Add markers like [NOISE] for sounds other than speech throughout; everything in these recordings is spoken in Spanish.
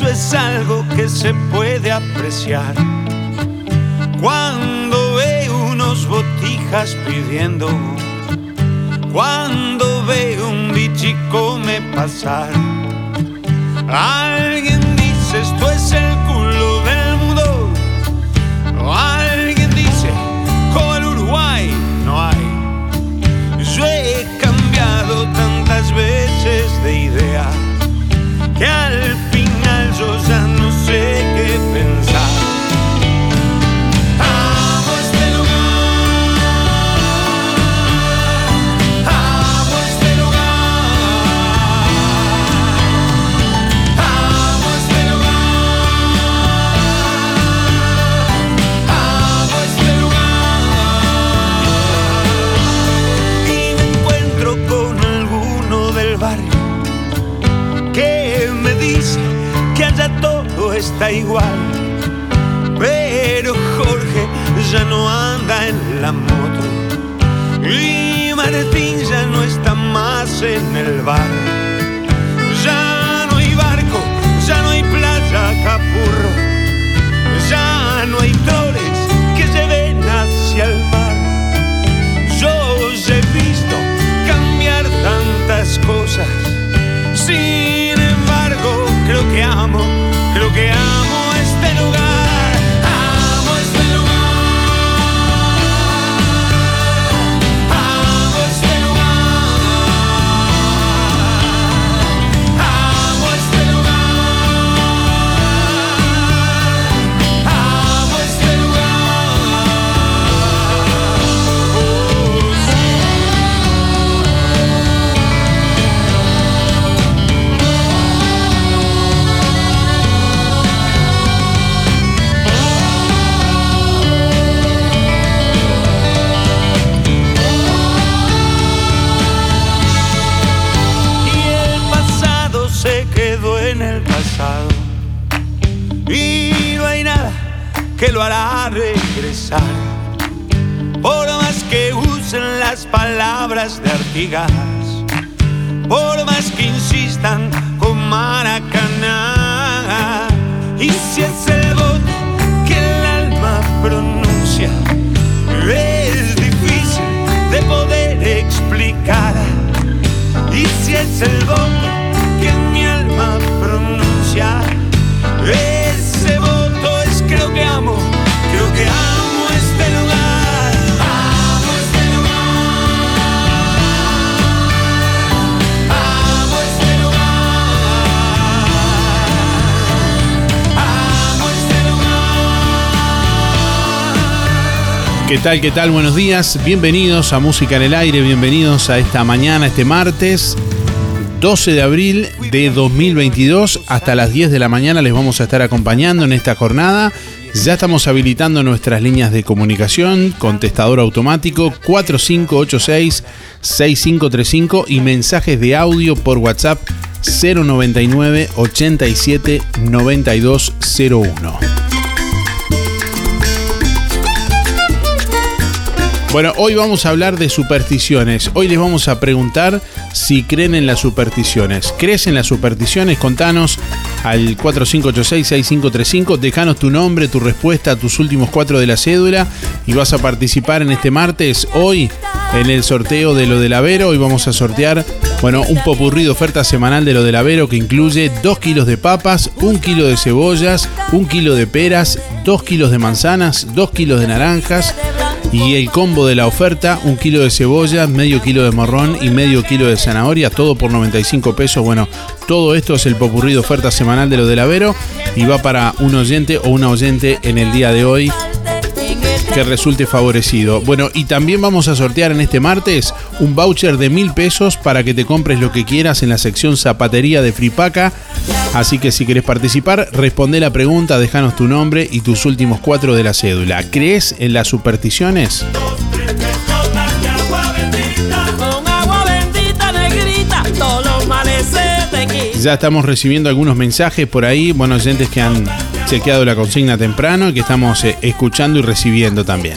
Eso es algo que se puede apreciar. Cuando ve unos botijas pidiendo. Cuando ve un bichico me pasar. Alguien dice esto es el culo del mundo. Alguien dice como Uruguay no hay. Yo he cambiado tantas veces de idea que al está igual. Pero Jorge ya no anda en la moto y Martín ya no está más en el bar. Ya no hay barco, ya no hay playa capurro, ya no hay troles que lleven hacia el mar. Yo ya he visto cambiar tantas cosas. Sin embargo, creo que amo, creo que Y no hay nada que lo hará regresar. Por más que usen las palabras de Artigas, por más que insistan con Maracaná. Y si es el voto que el alma pronuncia, es difícil de poder explicar. Y si es el voto que mi alma pronuncia, ese voto es creo que amo, creo que amo este lugar. Amo este lugar. Amo este lugar. Amo este lugar. ¿Qué tal? ¿Qué tal? Buenos días. Bienvenidos a Música en el Aire. Bienvenidos a esta mañana, este martes 12 de abril de 2022. Hasta las 10 de la mañana les vamos a estar acompañando en esta jornada. Ya estamos habilitando nuestras líneas de comunicación, contestador automático 4586-6535 y mensajes de audio por WhatsApp 099 87 9201. Bueno, hoy vamos a hablar de supersticiones. Hoy les vamos a preguntar si creen en las supersticiones. ¿Crees en las supersticiones? Contanos al 4586-6535. Dejanos tu nombre, tu respuesta, tus últimos cuatro de la cédula. Y vas a participar en este martes, hoy, en el sorteo de lo del Avero. Hoy vamos a sortear, bueno, un popurrí de oferta semanal de lo del Avero que incluye 2 kilos de papas, 1 kilo de cebollas, 1 kilo de peras, 2 kilos de manzanas, 2 kilos de naranjas. Y el combo de la oferta, un kilo de cebolla, medio kilo de morrón y medio kilo de zanahoria, todo por 95 pesos. Bueno, todo esto es el popurrí de oferta semanal de lo del Avero y va para un oyente o una oyente en el día de hoy que resulte favorecido. Bueno, y también vamos a sortear en este martes un voucher de mil pesos para que te compres lo que quieras en la sección zapatería de Fripaca. Así que si querés participar, responde la pregunta, déjanos tu nombre y tus últimos cuatro de la cédula. ¿Crees en las supersticiones? Ya estamos recibiendo algunos mensajes por ahí, buenos oyentes que han chequeado la consigna temprano y que estamos eh, escuchando y recibiendo también.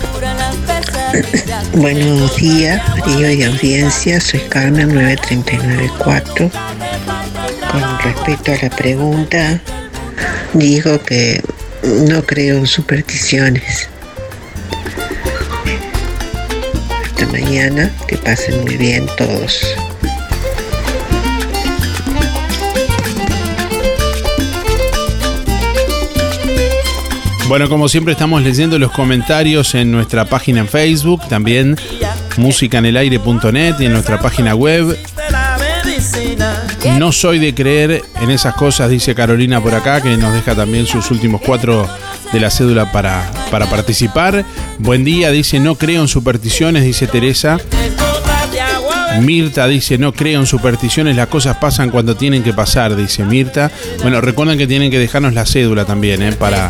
Buenos días, Río y audiencia, soy Carmen 9394. Con respecto a la pregunta, digo que no creo en supersticiones. Hasta mañana, que pasen muy bien todos. Bueno, como siempre estamos leyendo los comentarios en nuestra página en Facebook, también musicanelaire.net y en nuestra página web. No soy de creer en esas cosas, dice Carolina por acá, que nos deja también sus últimos cuatro de la cédula para, para participar. Buen día, dice, no creo en supersticiones, dice Teresa. Mirta dice, no creo en supersticiones, las cosas pasan cuando tienen que pasar, dice Mirta. Bueno, recuerden que tienen que dejarnos la cédula también, ¿eh? para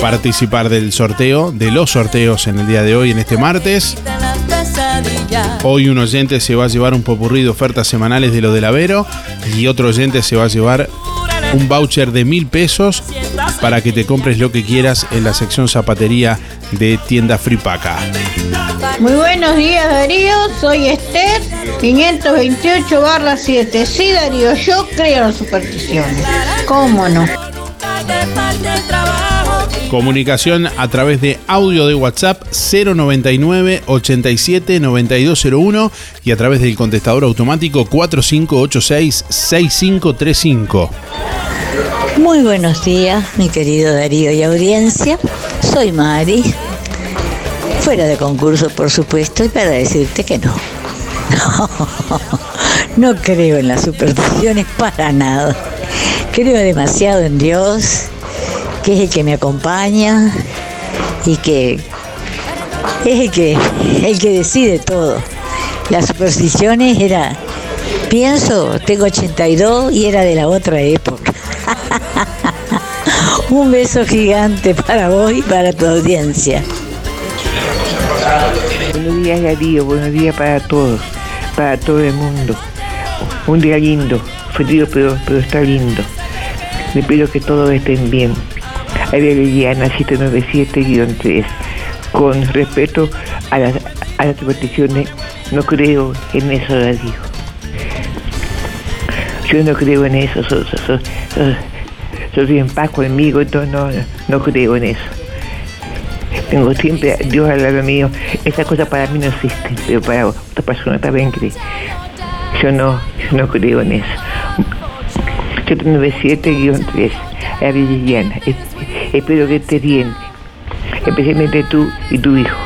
participar del sorteo, de los sorteos en el día de hoy, en este martes. Hoy un oyente se va a llevar un popurrí de ofertas semanales de lo del Avero y otro oyente se va a llevar un voucher de mil pesos para que te compres lo que quieras en la sección zapatería de tienda Fripaca. Muy buenos días Darío, soy Esther, 528 barra 7. Sí Darío, yo creo en supersticiones. ¿Cómo no? Comunicación a través de audio de WhatsApp 099 87 9201 y a través del contestador automático 4586 6535. Muy buenos días, mi querido Darío y audiencia. Soy Mari. Fuera de concurso, por supuesto, y para decirte que no. No, [LAUGHS] no creo en las supersticiones para nada. Creo demasiado en Dios que es el que me acompaña y que es el que, el que decide todo. Las supersticiones era, pienso, tengo 82 y era de la otra época. [LAUGHS] Un beso gigante para vos y para tu audiencia. Buenos días Darío, buenos días para todos, para todo el mundo. Un día lindo, frío pero, pero está lindo. Le pido que todos estén bien. Ariel Liliana 797-3. Con respeto a las, a las supersticiones, no creo en eso, la digo. Yo no creo en eso, so, so, so, soy en paz conmigo, entonces no, no creo en eso. Tengo siempre Dios al lado mío. Esas cosas para mí no existen, pero para otra persona también cree. Yo no, yo no creo en eso. 797-3, Ariel Liliana. Espero que estés bien, especialmente tú y tu hijo.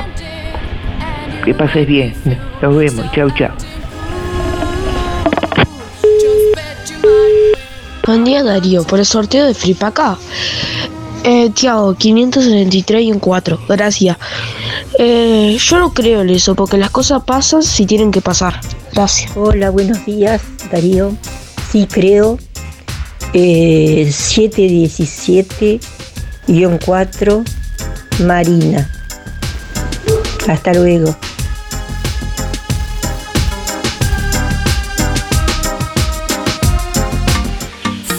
Que pases bien. Nos vemos. Chao, chao. Buen día Darío, por el sorteo de Fripaca. Eh, Tiago, 573 y un 4, gracias. Eh, yo no creo en eso, porque las cosas pasan si tienen que pasar. Gracias. Hola, buenos días Darío. Sí, creo. Eh, 717-4 Marina. Hasta luego.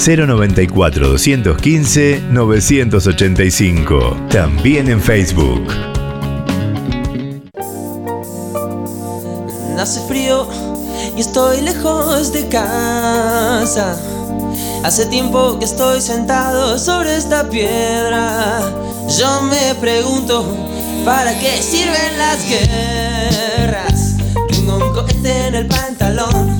094 215 985. También en Facebook. Hace frío y estoy lejos de casa. Hace tiempo que estoy sentado sobre esta piedra. Yo me pregunto, ¿para qué sirven las guerras? Tengo un cohete en el pantalón.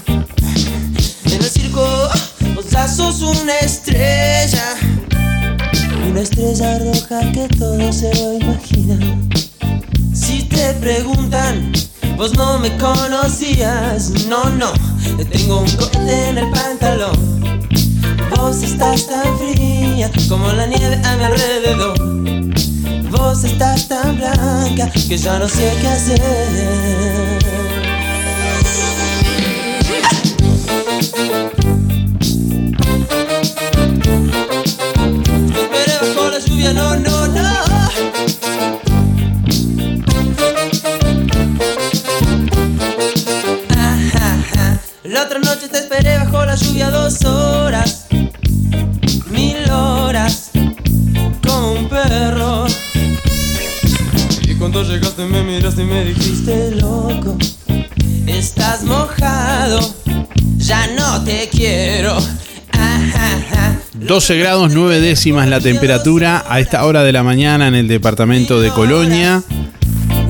Una estrella, una estrella roja que todo se lo imagina. Si te preguntan, vos no me conocías, no, no, te tengo un cohete en el pantalón. Vos estás tan fría como la nieve a mi alrededor. Vos estás tan blanca que ya no sé qué hacer. Otra noche te esperé bajo la lluvia dos horas, mil horas, como un perro. Y cuando llegaste me miraste y me dijiste, loco, estás mojado, ya no te quiero. 12 grados 9 décimas la temperatura a esta hora de la mañana en el departamento de Colonia.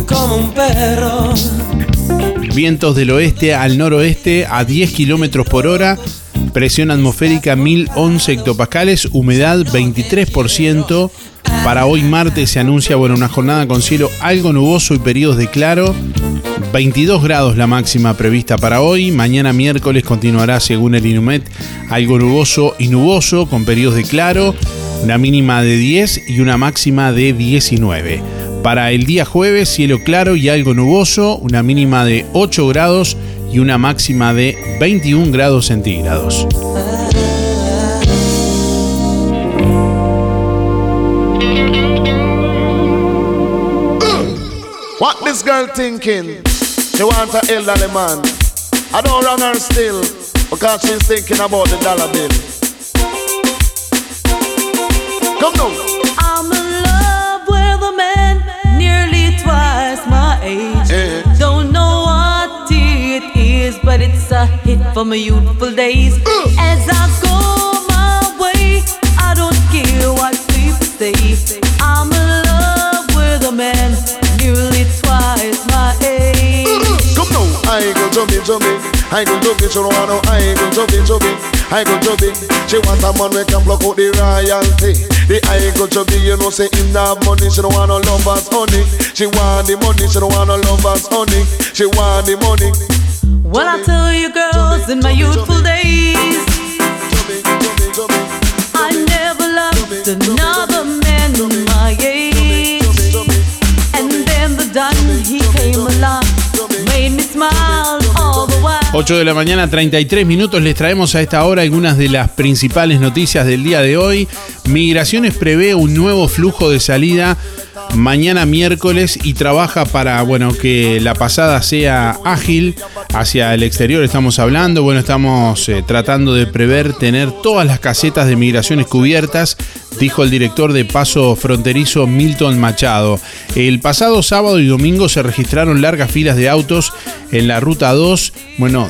Como un perro. Vientos del oeste al noroeste a 10 kilómetros por hora. Presión atmosférica 1011 hectopascales. Humedad 23%. Para hoy martes se anuncia bueno, una jornada con cielo algo nuboso y periodos de claro. 22 grados la máxima prevista para hoy. Mañana miércoles continuará, según el Inumet, algo nuboso y nuboso con periodos de claro. Una mínima de 10 y una máxima de 19. Para el día jueves, cielo claro y algo nuboso, una mínima de 8 grados y una máxima de 21 grados centígrados. What this girl thinking? She wants a elderly man. I don't run her still because she's thinking about the dollar bill. Come now. Twice my age. Don't know what it is, but it's a hit for my youthful days. Uh. As I go my way, I don't care what people say. I'm in love with a man nearly twice my uh-uh. age. Come now. I go jumping, jumping. I go she don't want no. I go jumping, jumping. I go jumping. She want a man we can block out the royalty. The I go jumping, you know say in that money. She don't want no lovers honey. She want the money. She don't want no lovers honey. She want the money. Well, I tell you, girls, in my youthful days, I never loved another man my age. And then the Don, he came along, made me smile. 8 de la mañana, 33 minutos. Les traemos a esta hora algunas de las principales noticias del día de hoy. Migraciones prevé un nuevo flujo de salida mañana miércoles y trabaja para, bueno, que la pasada sea ágil hacia el exterior. Estamos hablando, bueno, estamos eh, tratando de prever tener todas las casetas de migraciones cubiertas dijo el director de Paso Fronterizo Milton Machado. El pasado sábado y domingo se registraron largas filas de autos en la ruta 2, bueno,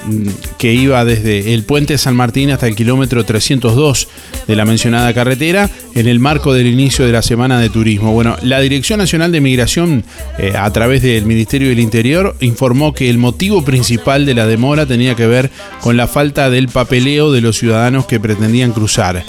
que iba desde el puente San Martín hasta el kilómetro 302 de la mencionada carretera, en el marco del inicio de la Semana de Turismo. Bueno, la Dirección Nacional de Migración, eh, a través del Ministerio del Interior, informó que el motivo principal de la demora tenía que ver con la falta del papeleo de los ciudadanos que pretendían cruzar.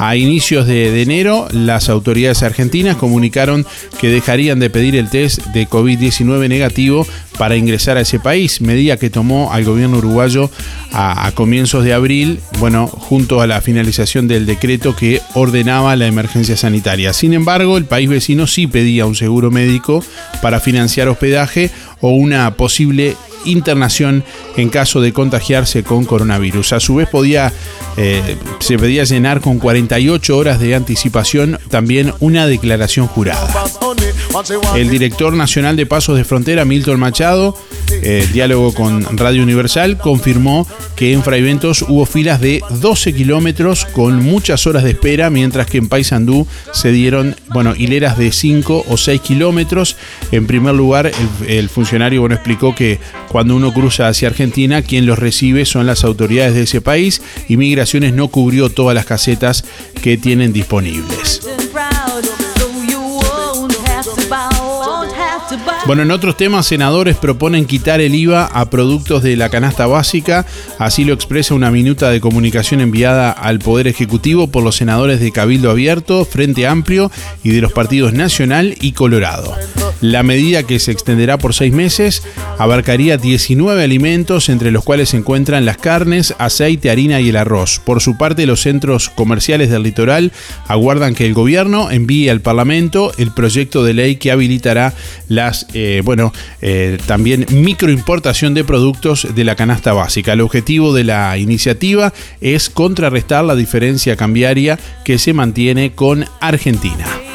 A inicios de, enero, las autoridades argentinas comunicaron que dejarían de pedir el test de COVID-19 negativo para ingresar a ese país, medida que tomó al gobierno uruguayo a, comienzos de abril, bueno, junto a la finalización del decreto que ordenaba la emergencia sanitaria. Sin embargo, el país vecino sí pedía un seguro médico para financiar hospedaje o una posible internación en caso de contagiarse con coronavirus. A su vez podía, eh, se podía llenar con 48 horas de anticipación también una declaración jurada. El director nacional de Pasos de Frontera, Milton Machado, eh, diálogo con Radio Universal, confirmó que en Fraiventos hubo filas de 12 kilómetros con muchas horas de espera, mientras que en Paysandú se dieron, bueno, hileras de 5 o 6 kilómetros. En primer lugar, el, funcionario, bueno, explicó que cuando uno cruza hacia Argentina, quien los recibe son las autoridades de ese país y Migraciones no cubrió todas las casetas que tienen disponibles. Bueno, en otros temas, senadores proponen quitar el IVA a productos de la canasta básica. Así lo expresa una minuta de comunicación enviada al Poder Ejecutivo por los senadores de Cabildo Abierto, Frente Amplio y de los partidos Nacional y Colorado. La medida que se extenderá por seis meses abarcaría 19 alimentos, entre los cuales se encuentran las carnes, aceite, harina y el arroz. Por su parte, los centros comerciales del litoral aguardan que el gobierno envíe al Parlamento el proyecto de ley que habilitará las, eh, bueno, eh, también microimportación de productos de la canasta básica. El objetivo de la iniciativa es contrarrestar la diferencia cambiaria que se mantiene con Argentina.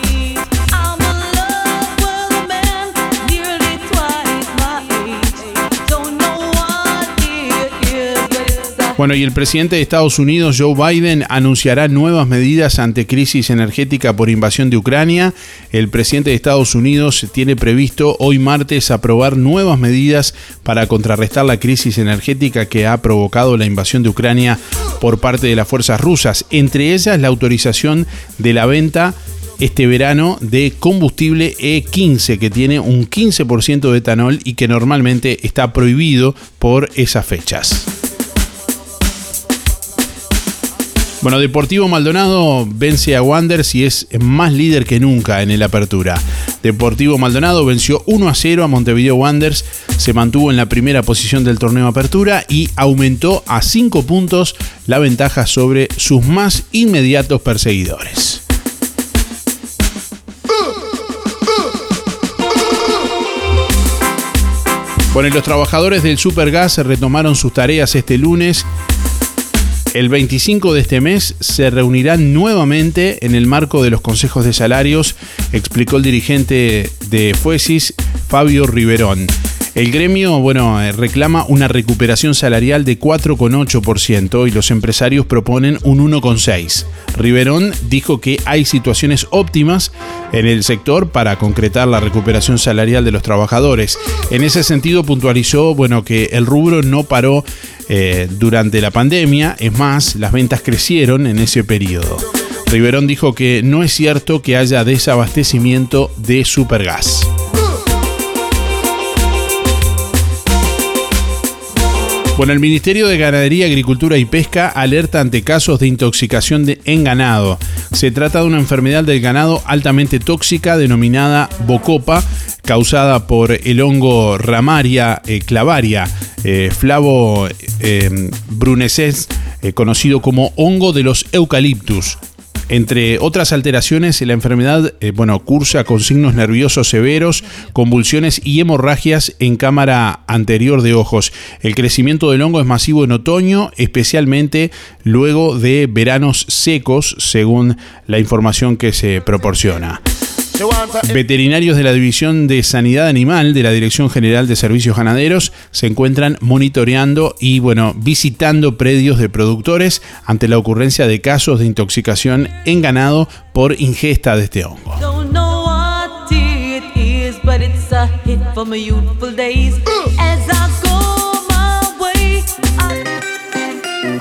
Bueno, y el presidente de Estados Unidos, Joe Biden, anunciará nuevas medidas ante crisis energética por invasión de Ucrania. El presidente de Estados Unidos tiene previsto hoy martes aprobar nuevas medidas para contrarrestar la crisis energética que ha provocado la invasión de Ucrania por parte de las fuerzas rusas, entre ellas la autorización de la venta este verano de combustible E15 que tiene un 15% de etanol y que normalmente está prohibido por esas fechas. Bueno, Deportivo Maldonado vence a Wanderers y es más líder que nunca en el Apertura. Deportivo Maldonado venció 1 a 0 a Montevideo Wanderers, se mantuvo en la primera posición del torneo Apertura y aumentó a 5 puntos la ventaja sobre sus más inmediatos perseguidores. Bueno, y los trabajadores del Supergas retomaron sus tareas este lunes el 25 de este mes se reunirán nuevamente en el marco de los consejos de salarios, explicó el dirigente de Fuesis, Fabio Riverón. El gremio, bueno, eh, reclama una recuperación salarial de 4,8% y los empresarios proponen un 1,6%. Riverón dijo que hay situaciones óptimas en el sector para concretar la recuperación salarial de los trabajadores. En ese sentido puntualizó, bueno, que el rubro no paró eh, durante la pandemia, es más, las ventas crecieron en ese periodo. Riverón dijo que no es cierto que haya desabastecimiento de supergas. Bueno, el Ministerio de Ganadería, Agricultura y Pesca alerta ante casos de intoxicación de, en ganado. Se trata de una enfermedad del ganado altamente tóxica denominada bocopa, causada por el hongo Ramaria eh, clavaria, eh, flavo eh, eh, conocido como hongo de los eucaliptus. Entre otras alteraciones, la enfermedad eh, bueno, cursa con signos nerviosos severos, convulsiones y hemorragias en cámara anterior de ojos. El crecimiento del hongo es masivo en otoño, especialmente luego de veranos secos, según la información que se proporciona. Veterinarios de la División de Sanidad Animal de la Dirección General de Servicios Ganaderos se encuentran monitoreando y bueno, visitando predios de productores ante la ocurrencia de casos de intoxicación en ganado por ingesta de este hongo.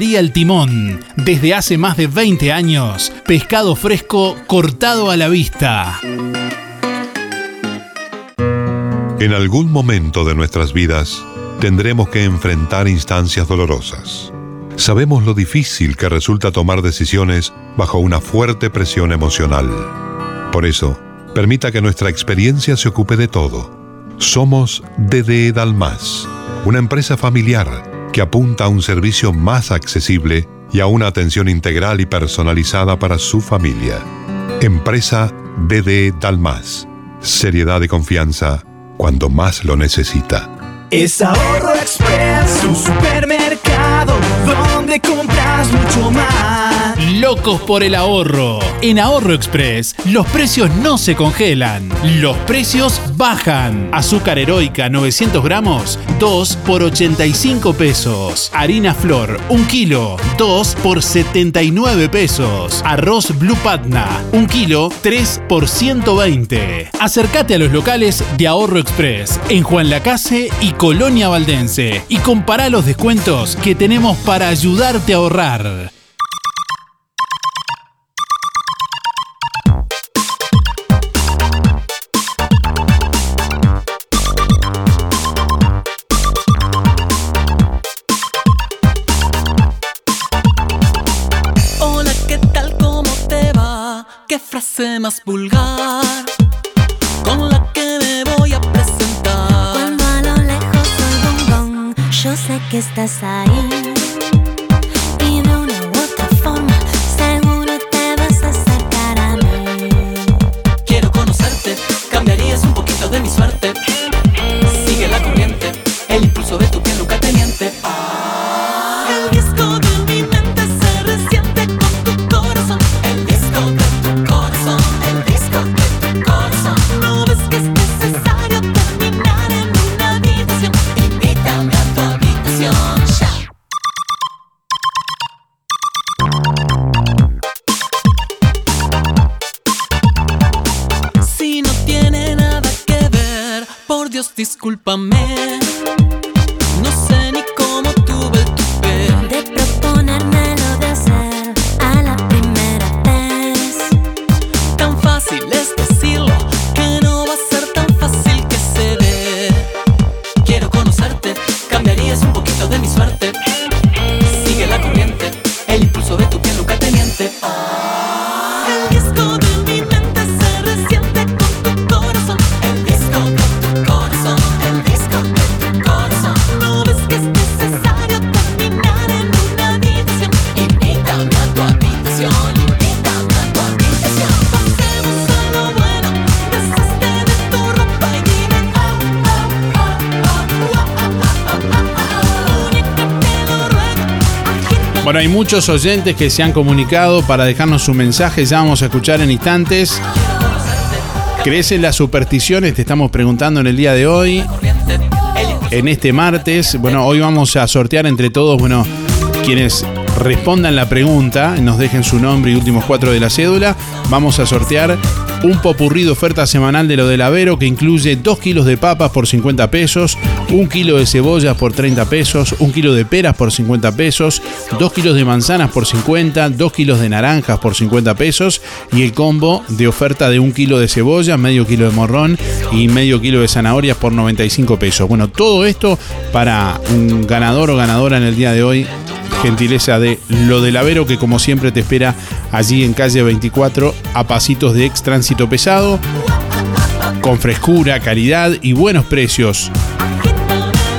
El Timón. Desde hace más de 20 años, pescado fresco cortado a la vista. En algún momento de nuestras vidas tendremos que enfrentar instancias dolorosas. Sabemos lo difícil que resulta tomar decisiones bajo una fuerte presión emocional. Por eso, permita que nuestra experiencia se ocupe de todo. Somos DD Dalmas, una empresa familiar que apunta a un servicio más accesible y a una atención integral y personalizada para su familia. Empresa DD Dalmas. Seriedad y confianza cuando más lo necesita. Es Ahorro Express, un supermercado donde más. Locos por el ahorro. En Ahorro Express, los precios no se congelan, los precios bajan. Azúcar heroica 900 gramos, 2 por 85 pesos. Harina flor, 1 kilo, 2 por 79 pesos. Arroz Blue Patna, 1 kilo, 3 por 120. Acércate a los locales de Ahorro Express en Juan Lacase y Colonia Valdense y compara los descuentos que tenemos para ayudarte a ahorrar. Hola, ¿qué tal? ¿Cómo te va? ¿Qué frase más vulgar? Con la que me voy a presentar. Cuando a lo lejos un gong, yo sé que estás ahí. Dios muchos oyentes que se han comunicado para dejarnos su mensaje, ya vamos a escuchar en instantes. ¿Crees en las supersticiones? Te estamos preguntando en el día de hoy. En este martes, bueno, hoy vamos a sortear entre todos, bueno, quienes respondan la pregunta, nos dejen su nombre y últimos cuatro de la cédula, vamos a sortear un popurrí de oferta semanal de lo del Avero que incluye 2 kilos de papas por 50 pesos, 1 kilo de cebollas por 30 pesos, 1 kilo de peras por 50 pesos, 2 kilos de manzanas por 50, 2 kilos de naranjas por 50 pesos y el combo de oferta de 1 kilo de cebolla, medio kilo de morrón y medio kilo de zanahorias por 95 pesos. Bueno, todo esto para un ganador o ganadora en el día de hoy gentileza de Lo del Avero, que como siempre te espera allí en calle 24 a pasitos de ex tránsito pesado. con frescura, calidad y buenos precios.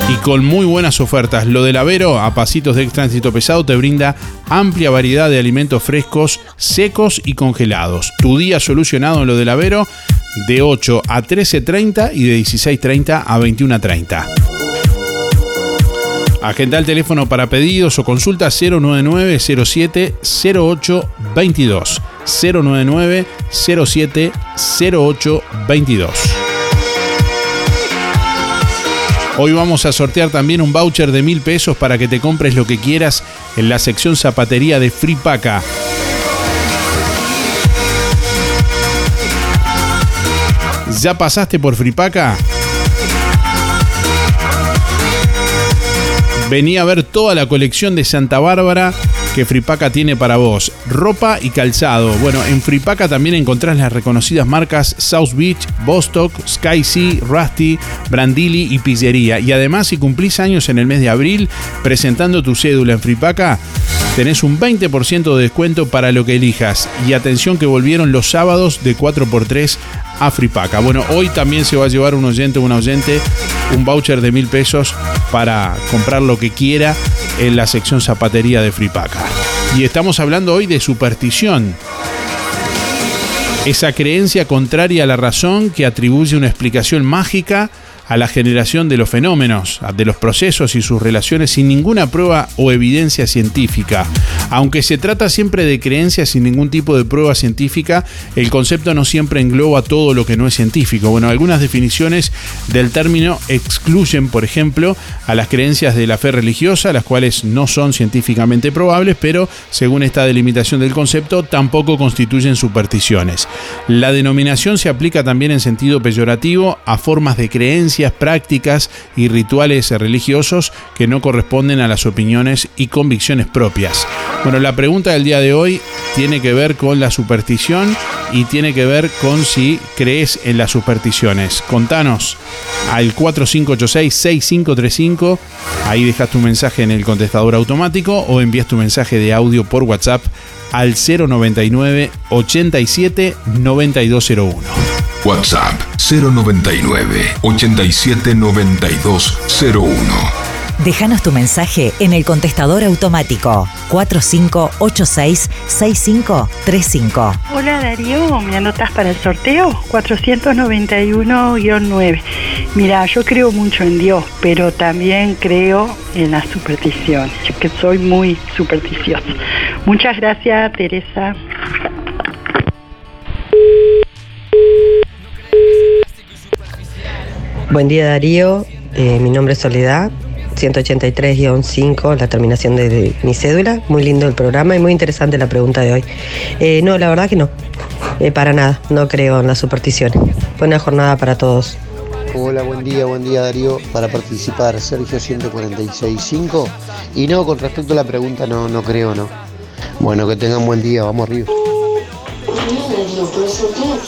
Y con muy buenas ofertas. Lo del Avero, a pasitos de tránsito pesado, te brinda amplia variedad de alimentos frescos, secos y congelados. Tu día solucionado en lo del Avero de 8 a 13.30 y de 16.30 a 21.30. Agenda el teléfono para pedidos o consulta 099 07 08 22. 099 07 08 22. Hoy vamos a sortear también un voucher de mil pesos para que te compres lo que quieras en la sección zapatería de Fripaca. ¿Ya pasaste por Fripaca? Vení a ver toda la colección de Santa Bárbara que Fripaca tiene para vos. Ropa y calzado. Bueno, en Fripaca también encontrás las reconocidas marcas South Beach, Bostock, Sky Sea, Rusty, Brandili y Pizzería. Y además, si cumplís años en el mes de abril, presentando tu cédula en Fripaca, tenés un 20% de descuento para lo que elijas. Y atención que volvieron los sábados de 4x3 a Fripaca. Bueno, hoy también se va a llevar un oyente o una oyente un voucher de mil pesos para comprar lo que quiera en la sección zapatería de Fripaca. Y estamos hablando hoy de superstición. Esa creencia contraria a la razón que atribuye una explicación mágica a la generación de los fenómenos, de los procesos y sus relaciones sin ninguna prueba o evidencia científica. Aunque se trata siempre de creencias sin ningún tipo de prueba científica, el concepto no siempre engloba todo lo que no es científico. Bueno, algunas definiciones del término excluyen, por ejemplo, a las creencias de la fe religiosa, las cuales no son científicamente probables, pero según esta delimitación del concepto, tampoco constituyen supersticiones. La denominación se aplica también en sentido peyorativo a formas de creencias, prácticas y rituales religiosos que no corresponden a las opiniones y convicciones propias. Bueno, la pregunta del día de hoy tiene que ver con la superstición y tiene que ver con si crees en las supersticiones. Contanos al 4586-6535, ahí dejas tu mensaje en el contestador automático o envías tu mensaje de audio por WhatsApp al 099 87 9201. WhatsApp 099 87 9201. Déjanos tu mensaje en el contestador automático 4586-6535. Hola Darío, ¿me anotas para el sorteo? 491-9. Mira, yo creo mucho en Dios, pero también creo en las supersticiones, que soy muy supersticiosa. Muchas gracias, Teresa. Buen día Darío, Eh, mi nombre es Soledad, 183-5, la terminación de, mi cédula. Muy lindo el programa y muy interesante la pregunta de hoy. Eh, no, la verdad que no, Eh, para nada, no creo en las supersticiones. Buena jornada para todos. Hola, buen día, buen día Darío. Para participar, Sergio 146.5. Y no, con respecto a la pregunta, no, no creo, no. Bueno, que tengan buen día, vamos arriba.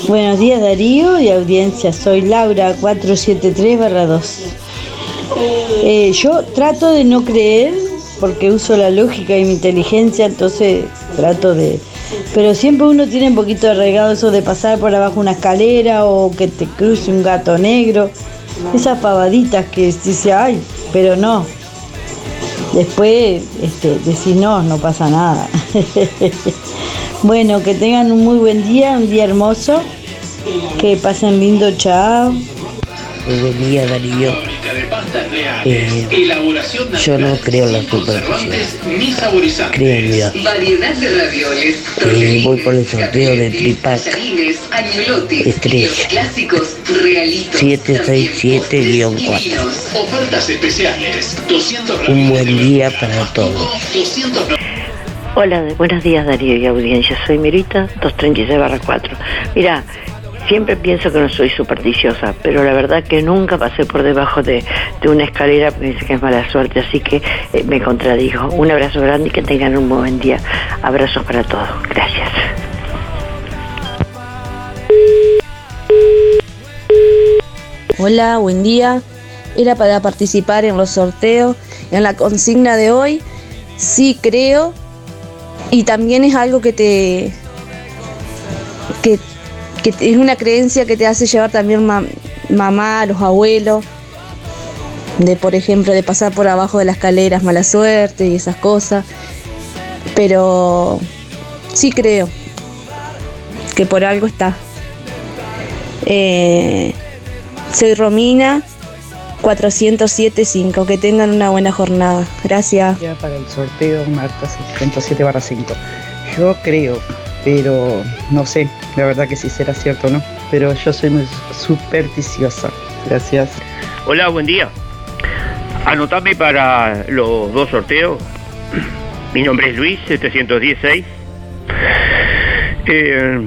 Buenos días Darío y audiencia, soy Laura 473-2. Eh, yo trato de no creer porque uso la lógica y mi inteligencia, entonces trato de... Pero siempre uno tiene un poquito de regado eso de pasar por abajo una escalera o que te cruce un gato negro. Esas pavaditas que dice, ay, pero no. Después este, decís, no, no pasa nada. [LAUGHS] bueno, que tengan un muy buen día, un día hermoso. Que pasen lindo, chao. Muy buen día, Darío. Eh, yo no creo en las supersticiones. Creo en Dios. Eh, voy por el sorteo de Tripac. Estrella. 767-4. Ofertas especiales. 200 Un buen día para todos. Hola, buenos días Darío y audiencia. Soy Mirita, 236-4. Mira, siempre pienso que no soy supersticiosa, pero la verdad que nunca pasé por debajo de, de una escalera porque dice que es mala suerte, así que eh, me contradigo. Un abrazo grande y que tengan un buen día. Abrazos para todos. Gracias. Hola, buen día. Era para participar en los sorteos. En la consigna de hoy, sí creo. Y también es algo que te. que que es una creencia que te hace llevar también ma- mamá, los abuelos, de por ejemplo de pasar por abajo de las escaleras mala suerte y esas cosas. Pero sí creo que por algo está. Eh, soy Romina 4075. Que tengan una buena jornada. Gracias. Ya para el sorteo Marta 707 barra 5. Yo creo, pero no sé, la verdad que si será cierto o no. Pero yo soy muy supersticiosa. Gracias. Hola, buen día. Anotame para los dos sorteos. Mi nombre es Luis, 716. Eh,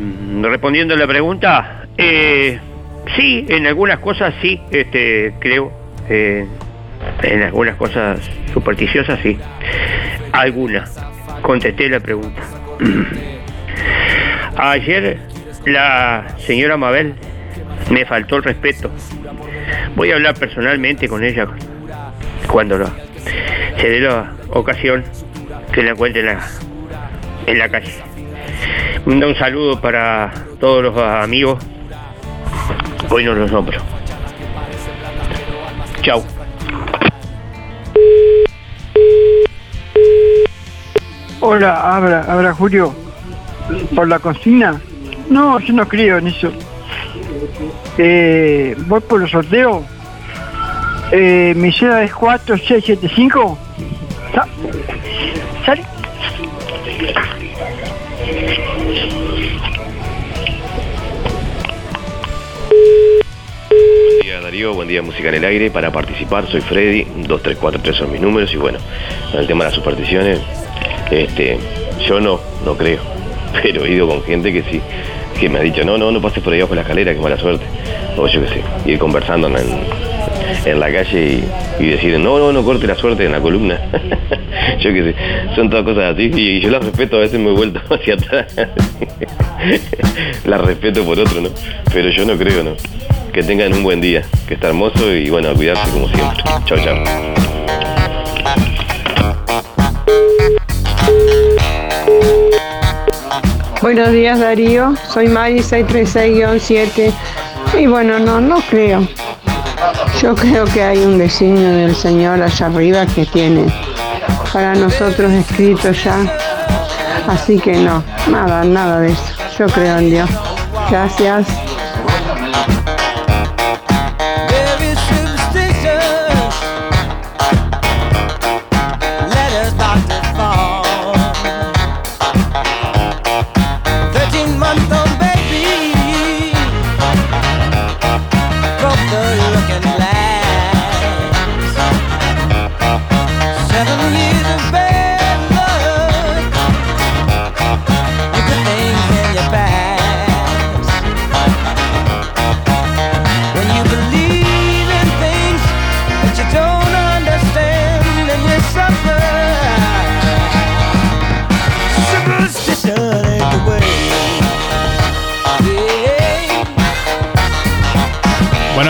respondiendo a la pregunta, eh, sí, en algunas cosas sí, este, creo. Eh, en algunas cosas supersticiosas sí. Algunas. Contesté la pregunta. [CLEARS THROAT] Ayer la señora Mabel me faltó el respeto. Voy a hablar personalmente con ella cuando se dé la ocasión que la encuentre en la, en la calle. Un saludo para todos los amigos. Hoy no los nombro. Chau. Hola, habla, habla Julio. ¿Por la cocina? No, yo no creo en eso. Eh, voy por los sorteos. Mi seda es 4675. Buen día Música en el Aire. Para participar soy Freddy, 2343 son mis números y bueno, en el tema de las supersticiones, este, yo no, no creo, [LAUGHS] pero he ido con gente que sí, que me ha dicho, no, no, no pases por ahí abajo la escalera, que mala suerte. O yo qué sé, ir conversando en, en la calle y, y decir, no, no, no corte la suerte en la columna. [LAUGHS] yo qué sé, son todas cosas así y yo las respeto, a veces me he vuelto [LAUGHS] hacia atrás. las respeto por otro, ¿no? Pero yo no creo, ¿no? Que tengan un buen día, que está hermoso y bueno, a cuidarse como siempre. Chao, chao. Buenos días Darío, soy Mari 636-7 y bueno, no, no creo. Yo creo que hay un designio del Señor allá arriba que tiene para nosotros escrito ya. Así que no, nada, nada de eso. Yo creo en Dios. Gracias.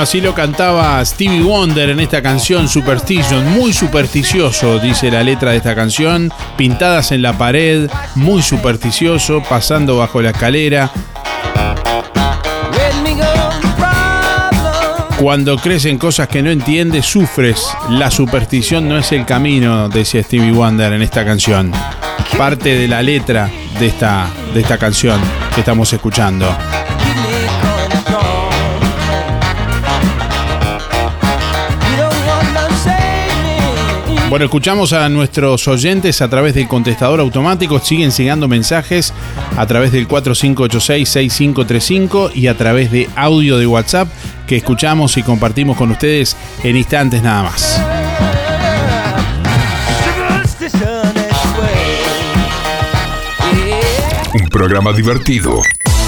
Así lo cantaba Stevie Wonder en esta canción Superstition, muy supersticioso, dice la letra de esta canción, pintadas en la pared, muy supersticioso, pasando bajo la escalera. Cuando crees en cosas que no entiendes, sufres. La superstición no es el camino, decía Stevie Wonder en esta canción. Parte de la letra de esta, de esta canción que estamos escuchando. Bueno, escuchamos a nuestros oyentes a través del contestador automático. Siguen llegando mensajes a través del 4586-6535 y a través de audio de WhatsApp que escuchamos y compartimos con ustedes en instantes nada más. Un programa divertido.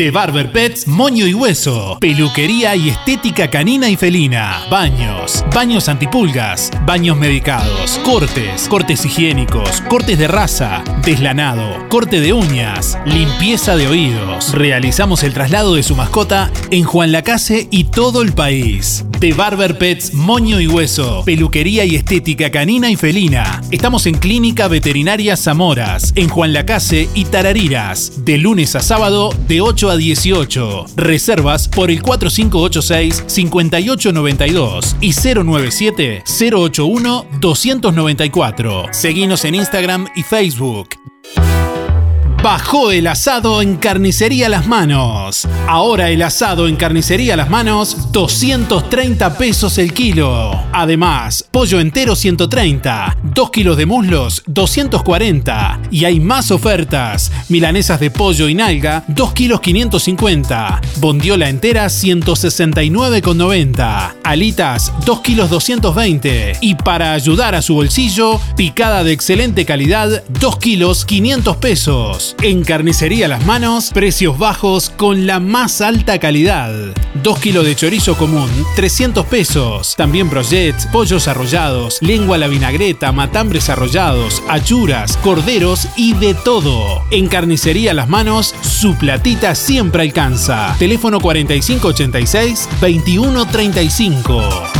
De Barber Pets, Moño y Hueso. Peluquería y estética canina y felina. Baños, baños antipulgas, baños medicados, cortes, cortes higiénicos, cortes de raza, deslanado, corte de uñas, limpieza de oídos. Realizamos el traslado de su mascota en Juan Lacase y todo el país. De Barber Pets, Moño y Hueso. Peluquería y estética canina y felina. Estamos en Clínica Veterinaria Zamoras, en Juan Lacase y Tarariras. De lunes a sábado, de 8 a 18. Reservas por el 4586-5892 y 097-081-294. Seguinos en Instagram y Facebook. Bajó el asado en Carnicería Las Manos. Ahora el asado en Carnicería Las Manos, 230 pesos el kilo. Además, pollo entero 130, 2 kilos de muslos 240. Y hay más ofertas. Milanesas de pollo y nalga, 2 kilos 550. Bondiola entera 169,90. Alitas, 2 kilos 220. Y para ayudar a su bolsillo, picada de excelente calidad, 2 kilos 500 pesos. En Carnicería Las Manos, precios bajos con la más alta calidad. 2 kilos de chorizo común, 300 pesos. También brochets, pollos arrollados, lengua a la vinagreta, matambres arrollados, achuras, corderos y de todo. En Carnicería Las Manos, su platita siempre alcanza. Teléfono 4586-2135.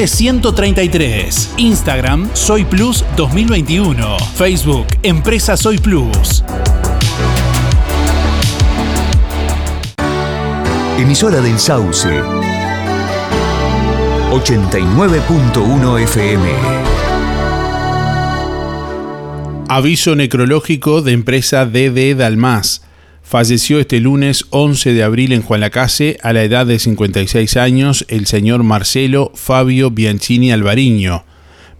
133. Instagram Soy Plus 2021. Facebook Empresa Soy Plus. Emisora del Sauce. 89.1 FM. Aviso necrológico de empresa DD Dalmas. Falleció este lunes 11 de abril en Juan Lacase a la edad de 56 años el señor Marcelo Fabio Bianchini Alvariño.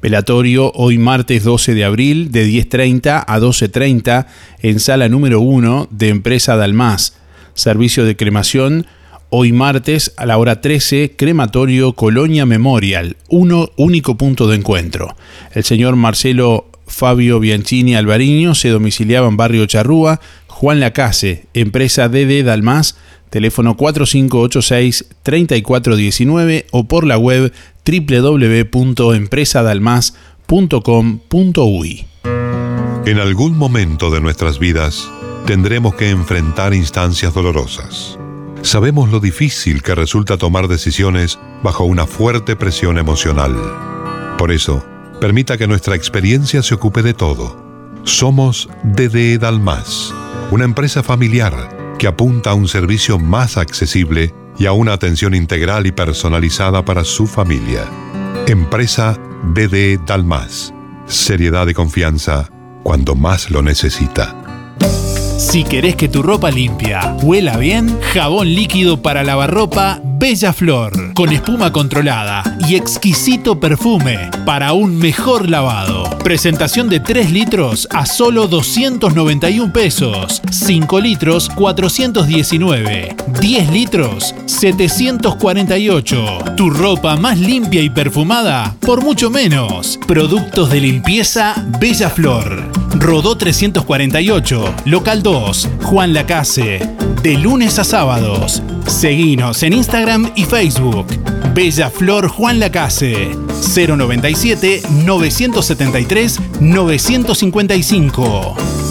Velatorio hoy martes 12 de abril de 10.30 a 12.30 en sala número 1 de Empresa Dalmas. Servicio de cremación hoy martes a la hora 13, Crematorio Colonia Memorial, uno único punto de encuentro. El señor Marcelo Fabio Bianchini Alvariño se domiciliaba en barrio Charrúa, Juan Lacase, empresa DD Dalmas, teléfono 4586-3419 o por la web www.empresadalmas.com.uy. En algún momento de nuestras vidas tendremos que enfrentar instancias dolorosas. Sabemos lo difícil que resulta tomar decisiones bajo una fuerte presión emocional. Por eso, permita que nuestra experiencia se ocupe de todo. Somos DD Dalmas, una empresa familiar que apunta a un servicio más accesible y a una atención integral y personalizada para su familia. Empresa BD Dalmas. Seriedad y confianza cuando más lo necesita. Si querés que tu ropa limpia huela bien, jabón líquido para lavarropa Bella Flor, con espuma controlada y exquisito perfume para un mejor lavado. Presentación de 3 litros a solo 291 pesos, 5 litros 419, 10 litros 748. Tu ropa más limpia y perfumada por mucho menos. Productos de limpieza Bella Flor. Rodó 348, local 2, Juan Lacase. De lunes a sábados. Seguinos en Instagram y Facebook. Bella Flor Juan Lacase. 097 973 955.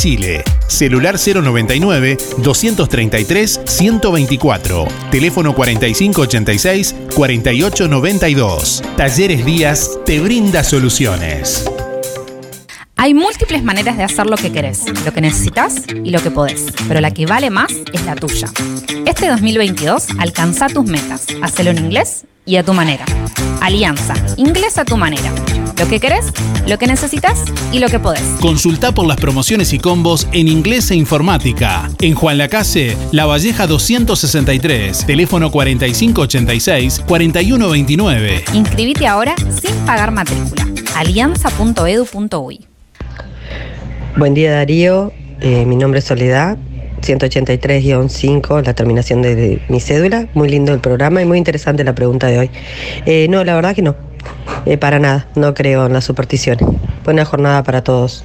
Chile. Celular 099 233 124. Teléfono 4586 4892. Talleres Díaz te brinda soluciones. Hay múltiples maneras de hacer lo que querés, lo que necesitas y lo que podés, pero la que vale más es la tuya. Este 2022 alcanza tus metas, hacelo en inglés y a tu manera. Alianza, inglés a tu manera. Lo que querés, lo que necesitas y lo que podés. Consulta por las promociones y combos en inglés e informática. En Juan Lacase, La Valleja 263, teléfono 4586-4129. Inscribite ahora sin pagar matrícula. alianza.edu.uy Buen día Darío, Eh, mi nombre es Soledad, 183-5, la terminación de mi cédula. Muy lindo el programa y muy interesante la pregunta de hoy. Eh, no, la verdad que no, Eh, para nada, no creo en las supersticiones. Buena jornada para todos.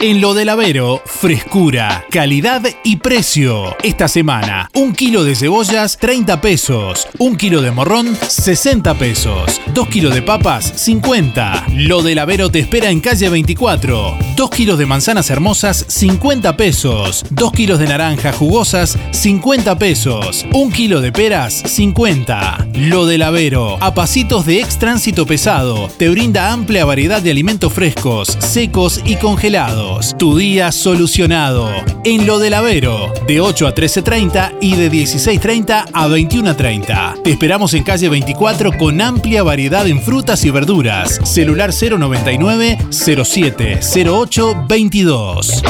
En lo del Avero, frescura, calidad y precio. Esta semana, un kilo de cebollas, 30 pesos. Un kilo de morrón, 60 pesos. Dos kilos de papas, 50. Lo del Avero te espera en calle 24. Dos kilos de manzanas hermosas, 50 pesos. Dos kilos de naranja jugosas, 50 pesos. Un kilo de peras, 50. Lo del Avero, a pasitos de ex tránsito pesado, te brinda amplia variedad de alimentos frescos, secos y congelados. Tu día solucionado. En lo del Avero, de 8 a 13.30 y de 16.30 a 21.30. Te esperamos en calle 24 con amplia variedad en frutas y verduras. Celular 099 07 08 22.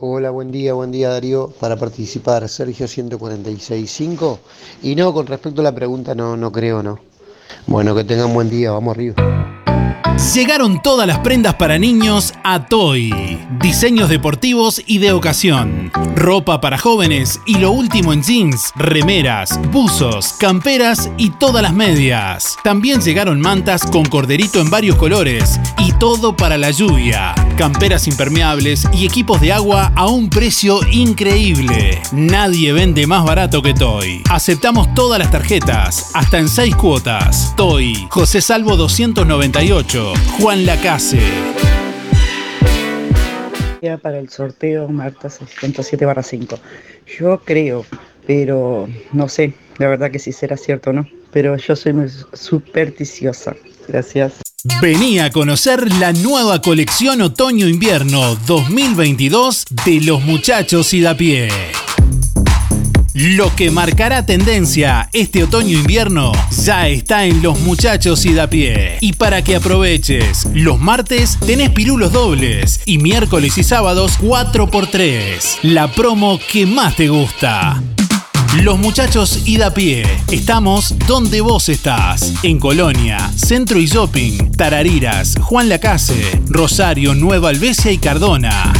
Hola, buen día, buen día Darío. Para participar, Sergio 146.5. Y no, con respecto a la pregunta, no, no creo, no. Bueno, que tengan buen día, vamos arriba. Llegaron todas las prendas para niños a Toy. Diseños deportivos y de ocasión. Ropa para jóvenes y lo último en jeans, remeras, buzos, camperas y todas las medias. También llegaron mantas con corderito en varios colores y todo para la lluvia. Camperas impermeables y equipos de agua a un precio increíble. Nadie vende más barato que Toy. Aceptamos todas las tarjetas, hasta en 6 cuotas. Toy, José Salvo 298, Juan Lacase. Ya para el sorteo Marta 607 barra 5. Yo creo, pero no sé, la verdad que si será cierto o no. Pero yo soy muy supersticiosa. Gracias. Vení a conocer la nueva colección Otoño-Invierno 2022 de los muchachos y da pie. Lo que marcará tendencia este otoño-invierno ya está en los muchachos y da pie. Y para que aproveches, los martes tenés pirulos dobles y miércoles y sábados 4x3. La promo que más te gusta. Los muchachos ida a pie. Estamos donde vos estás. En Colonia, Centro y Shopping, Tarariras, Juan Lacase, Rosario, Nueva Albesia y Cardona.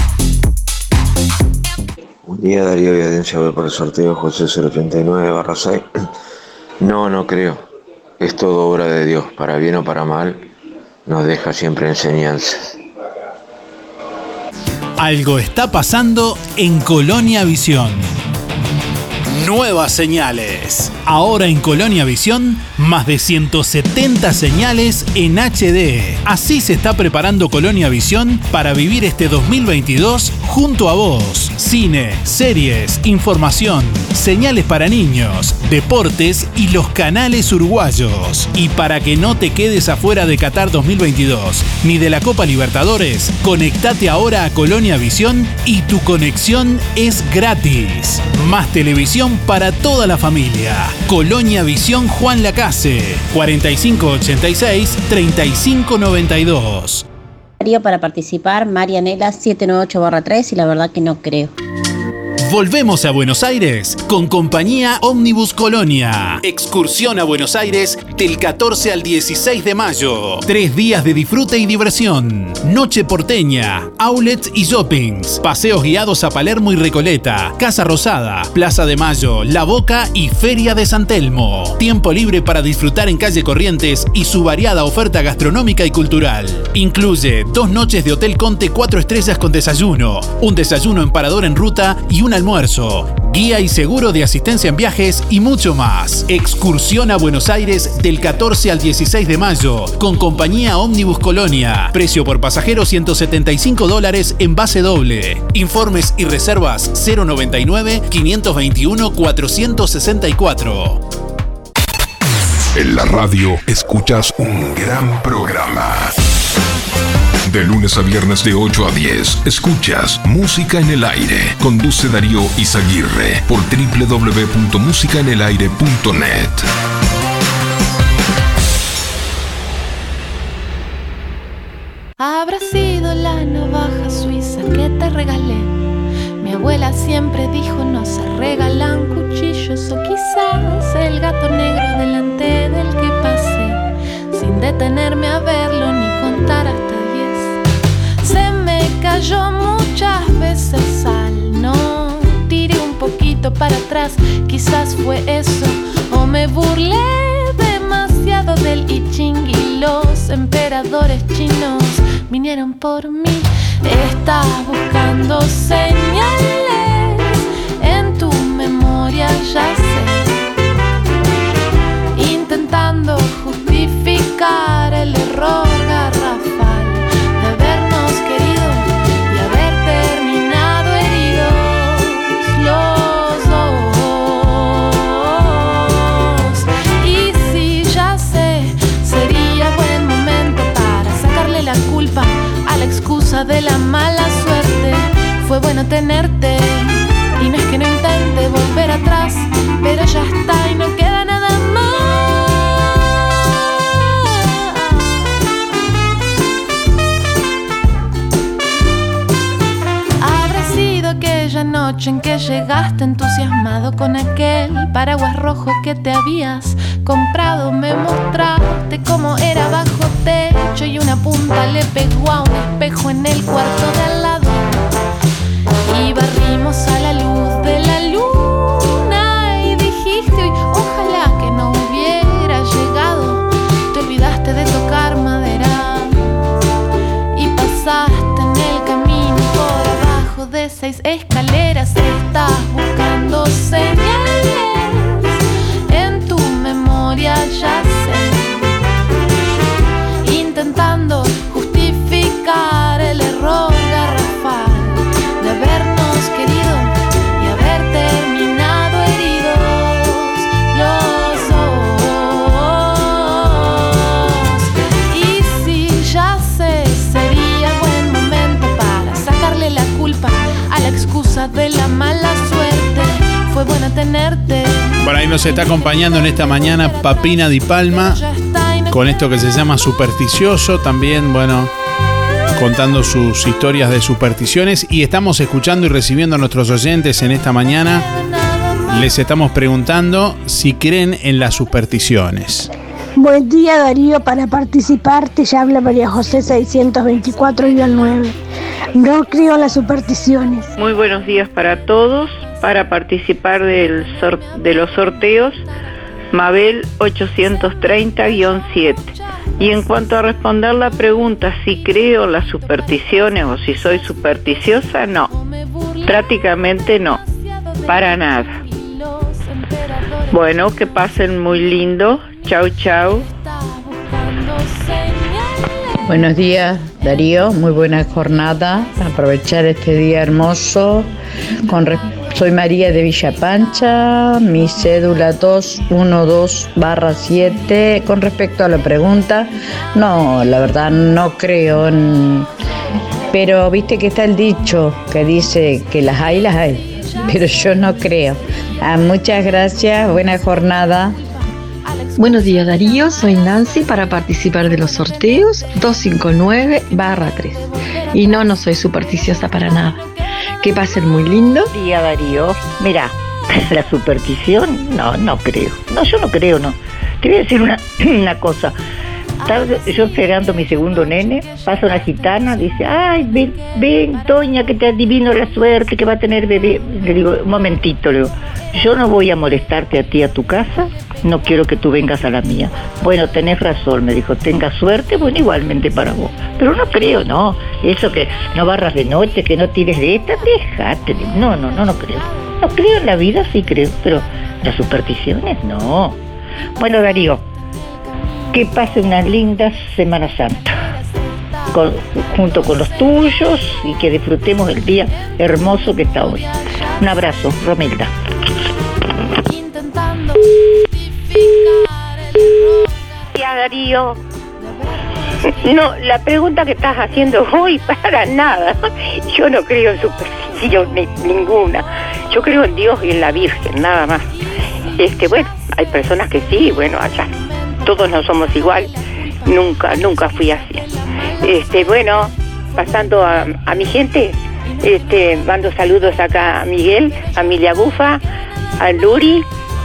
Día Darío y audiencia por el sorteo José 089 barra 6. No, no creo. Es todo obra de Dios, para bien o para mal, nos deja siempre enseñanzas. Algo está pasando en Colonia Visión. Nuevas señales. Ahora en Colonia Visión, más de 170 señales en HD. Así se está preparando Colonia Visión para vivir este 2022 junto a vos. Cine, series, información, señales para niños, deportes y los canales uruguayos. Y para que no te quedes afuera de Qatar 2022 ni de la Copa Libertadores, conectate ahora a Colonia Visión y tu conexión es gratis. Más televisión para toda la familia. Colonia Visión Juan Lacase, 4586-3592. Para participar, Marianela 798-3 y la verdad que no creo. Volvemos a Buenos Aires con compañía Omnibus Colonia. Excursión a Buenos Aires del 14 al 16 de mayo. Tres días de disfrute y diversión. Noche porteña, outlets y shoppings. Paseos guiados a Palermo y Recoleta. Casa Rosada, Plaza de Mayo, La Boca y Feria de San Telmo. Tiempo libre para disfrutar en calle Corrientes y su variada oferta gastronómica y cultural. Incluye dos noches de Hotel Conte 4 estrellas con desayuno, un desayuno en parador en ruta y un almuerzo, guía y seguro de asistencia en viajes y mucho más. Excursión a Buenos Aires del 14 al 16 de mayo con compañía Omnibus Colonia. Precio por pasajero 175 dólares en base doble. Informes y reservas 099 521 464. En la radio escuchas un gran programa. De lunes a viernes de 8 a 10, escuchas Música en el Aire. Conduce Darío Izaguirre por www.musicaenelaire.net. Habrá sido la navaja suiza que te regalé. Mi abuela siempre dijo no se regalan cuchillos o quizás el gato negro delante del que pasé sin detenerme a verlo cayó muchas veces al no tiré un poquito para atrás, quizás fue eso o me burlé demasiado del I Ching y los emperadores chinos vinieron por mí. Estás buscando señales en tu memoria, ya sé. Intentando justificar el error Fue bueno tenerte y no es que no intente volver atrás, pero ya está y no queda nada más. Habrá sido aquella noche en que llegaste entusiasmado con aquel paraguas rojo que te habías comprado. Me mostraste cómo era bajo techo y una punta le pegó a un espejo en el cuarto de al lado. Y barrimos a la luz de la luna y dijiste hoy, ojalá que no hubiera llegado. Te olvidaste de tocar madera y pasaste en el camino por abajo de seis escaleras. Estás buscando Por ahí nos está acompañando en esta mañana Papina Di Palma con esto que se llama Supersticioso. También, bueno, contando sus historias de supersticiones. Y estamos escuchando y recibiendo a nuestros oyentes en esta mañana. Les estamos preguntando si creen en las supersticiones. Buen día Darío, para participar te habla María José 624-9. No creo en las supersticiones. Muy buenos días para todos. Para participar de los sorteos, Mabel 830-7. Y en cuanto a responder la pregunta si creo en las supersticiones o si soy supersticiosa, no. Prácticamente no. Para nada. Bueno, que pasen muy lindo. Chau, chau. Buenos días, Darío. Muy buena jornada. Aprovechar este día hermoso. Con Soy María de Villa Pancha. Mi cédula 212-7. Con respecto a la pregunta, no, la verdad no creo. en- Pero viste que está el dicho que dice que las hay, las hay. [LAUGHS] Pero yo no creo. Ah, muchas gracias. Buena jornada. Buenos días Darío, soy Nancy para participar de los sorteos 259-3. Y no, no soy supersticiosa para nada. Que pasen muy lindo. día Darío. Mira, [LAUGHS] la superstición, no, no creo. No, yo no creo, no. Te voy a decir una, [CLEARS THROAT] cosa. Yo esperando mi segundo nene, pasa una gitana, dice, ay, ven, ven, Toña, que te adivino la suerte, que va a tener bebé. Le digo, un momentito, le digo, yo no voy a molestarte a ti a tu casa, no quiero que tú vengas a la mía. Bueno, tenés razón, me dijo, tenga suerte, bueno, igualmente para vos. Pero no creo, no, eso que no barras de noche, que no tires de esta, déjate, no, no, no, no creo. No creo en la vida, sí creo, pero las supersticiones, no. Bueno, Darío, que pase una linda Semana Santa. junto con los tuyos y que disfrutemos el día hermoso que está hoy. Un abrazo, Romilda. Ya, Darío. No, la pregunta que estás haciendo hoy, para nada. Yo no creo en superstición ni- ninguna. Yo creo en Dios y en la Virgen, nada más. Este, bueno, hay personas que sí, bueno, allá. Todos no somos igual. Nunca, nunca fui así. Este, bueno, pasando a, mi gente, este, mando saludos acá a Miguel, a Emilia Bufa, a Luri,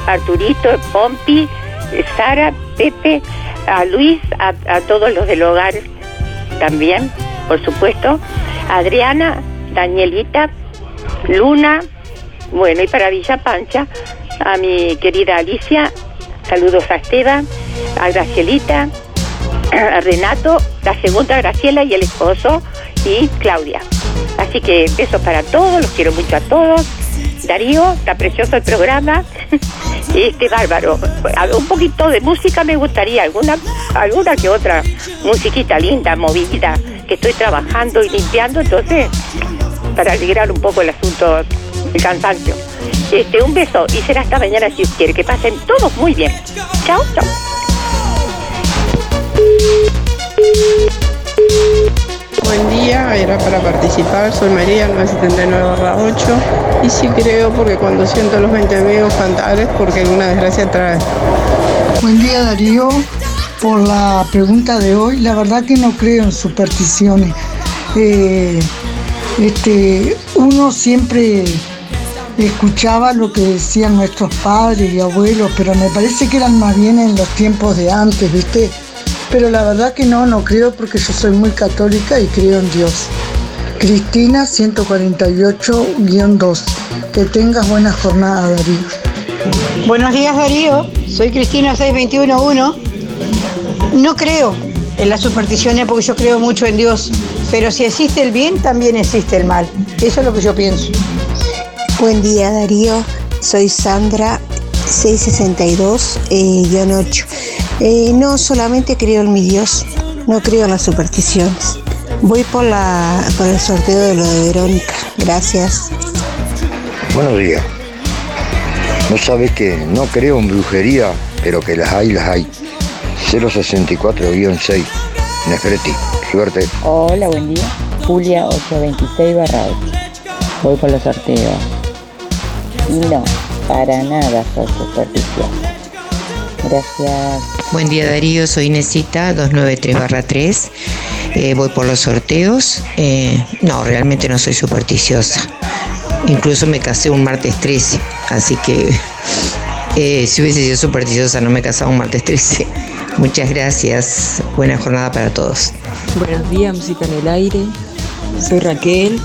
Arturito, Pompi, Sara, Pepe, a Luis, a, todos los del hogar también, por supuesto, Adriana, Danielita, Luna, bueno, y para Villa Pancha, a mi querida Alicia, saludos a Esteban, a Gracielita, a Renato, la segunda Graciela y el esposo y Claudia. Así que besos para todos, los quiero mucho a todos. Darío, está precioso el programa. [LAUGHS] Este bárbaro. Un poquito de música me gustaría, alguna, alguna que otra musiquita linda, movida, que estoy trabajando y limpiando, entonces, para alegrar un poco el asunto del cansancio. Este, un beso y será hasta mañana si usted quiere. Que pasen todos muy bien. Chao, chao. Buen día, era para participar, soy María, 979 8 y sí creo porque cuando siento los 20 amigos cantares porque alguna desgracia trae. Buen día Darío, por la pregunta de hoy, la verdad que no creo en supersticiones. Eh, este, uno siempre escuchaba lo que decían nuestros padres y abuelos, pero me parece que eran más bien en los tiempos de antes, ¿viste? Pero la verdad que no, no creo porque yo soy muy católica y creo en Dios. Cristina 148-2. Que tengas buena jornada, Darío. Buenos días Darío, soy Cristina 6211. No creo en las supersticiones porque yo creo mucho en Dios, pero si existe el bien, también existe el mal. Eso es lo que yo pienso. Buen día Darío, soy Sandra 662-8. Eh, no solamente creo en mi Dios, no creo en las supersticiones. Voy por, la, por el sorteo de lo de Verónica. Gracias. Buenos días. No sabes que no creo en brujería, pero que las hay, las hay. 064-6. Nefreti. Suerte. Hola, buen día. Julia 826 barra 8. Voy por los sorteos. No, para nada soy supersticiosa. Gracias. Buen día Darío, soy Inesita 293-3. Eh, voy por los sorteos. Eh, no, realmente no soy supersticiosa. Incluso me casé un martes 13, así que eh, si hubiese sido supersticiosa no me casaba un martes 13. Muchas gracias. Buena jornada para todos. Buenos días, música en el aire. Soy Raquel,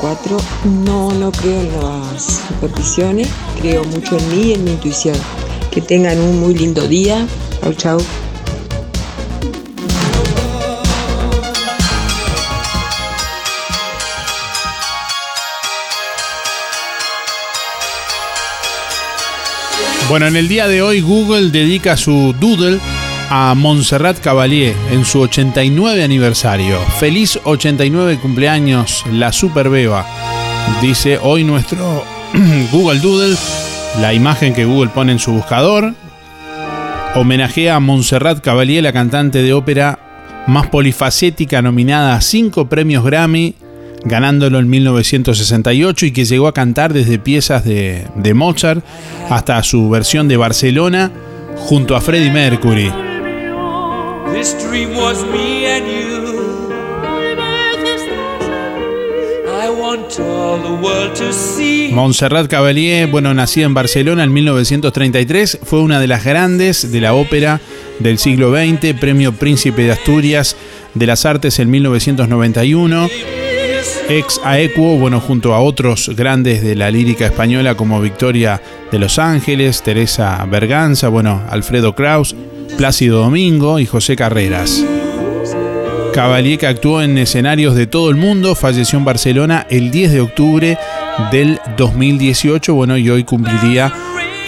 905-4. No, no creo en las supersticiones. Creo mucho en mí y en mi intuición. Que tengan un muy lindo día. Chau, chau. Bueno, en el día de hoy Google dedica su doodle a Montserrat Cavalier en su 89 aniversario. Feliz 89 cumpleaños, la Super Beba. Dice hoy nuestro [CLEARS THROAT] Google Doodle, la imagen que Google pone en su buscador, homenajea a Montserrat Cavalier, la cantante de ópera más polifacética, nominada a cinco premios Grammy, ganándolo en 1968 y que llegó a cantar desde piezas de, de Mozart hasta su versión de Barcelona junto a Freddie Mercury. Montserrat Cavalier, bueno, nacida en Barcelona en 1933, fue una de las grandes de la ópera del siglo XX, premio Príncipe de Asturias de las Artes en 1991. Ex aequo, bueno, junto a otros grandes de la lírica española como Victoria de Los Ángeles, Teresa Berganza, bueno, Alfredo Kraus, Plácido Domingo y José Carreras. Cavalier que actuó en escenarios de todo el mundo, falleció en Barcelona el 10 de octubre del 2018, bueno, y hoy cumpliría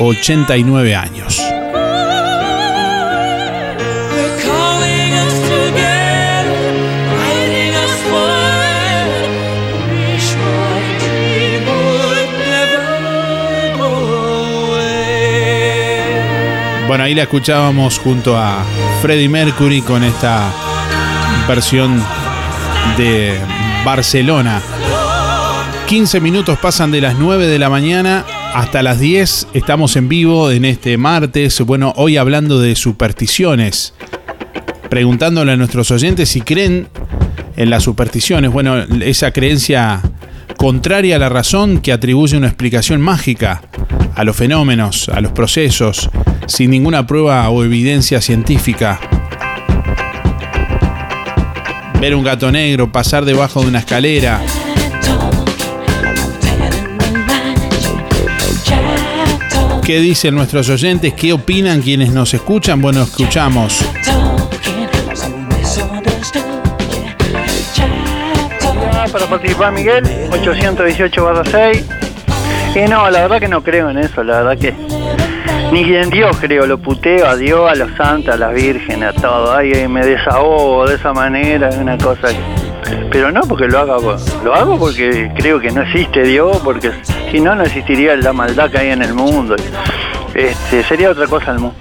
89 años. Bueno, ahí la escuchábamos junto a Freddie Mercury con esta versión de Barcelona. 15 minutos pasan de las 9 de la mañana hasta las 10. Estamos en vivo en este martes. Bueno, hoy hablando de supersticiones. Preguntándole a nuestros oyentes si creen en las supersticiones. Bueno, esa creencia contraria a la razón que atribuye una explicación mágica a los fenómenos, a los procesos, sin ninguna prueba o evidencia científica. Ver un gato negro pasar debajo de una escalera. ¿Qué dicen nuestros oyentes? ¿Qué opinan quienes nos escuchan? Bueno, escuchamos. para participar Miguel, 818 barra 6. Y no, la verdad que no creo en eso, la verdad que ni en Dios creo, lo puteo a Dios, a los santos, a las vírgenes, a todo. Ay, me desahogo de esa manera, una cosa. Pero no porque lo haga, lo hago porque creo que no existe Dios, porque si no, no existiría la maldad que hay en el mundo. Este, sería otra cosa el mundo.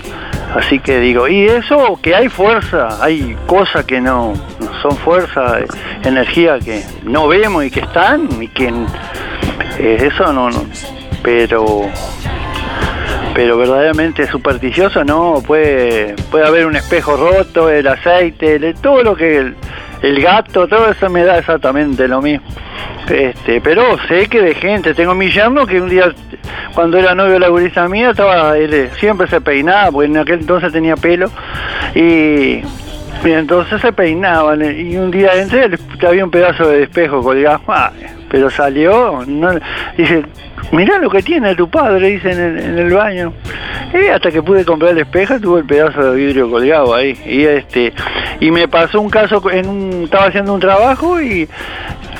Así que digo, y eso que hay fuerza, hay cosas que no no son fuerza, eh, energía que no vemos y que están y que eh, eso no, no, pero pero verdaderamente supersticioso no, puede puede haber un espejo roto, el aceite, el- todo lo que el, gato, todo eso me da exactamente lo mismo. Este, pero sé que de gente, tengo mi yerno que un día cuando era novio de la gurisa mía estaba él eh, siempre se peinaba, porque en aquel entonces tenía pelo y entonces se peinaban eh, y un día entré había un pedazo de espejo colgado, [LAUGHS] ah, pero salió, dice, mirá lo que tiene tu padre, dice en el, baño. Y hasta que pude comprar el espejo tuve el pedazo de vidrio colgado ahí. Y este y me pasó un caso, en un, estaba haciendo un trabajo y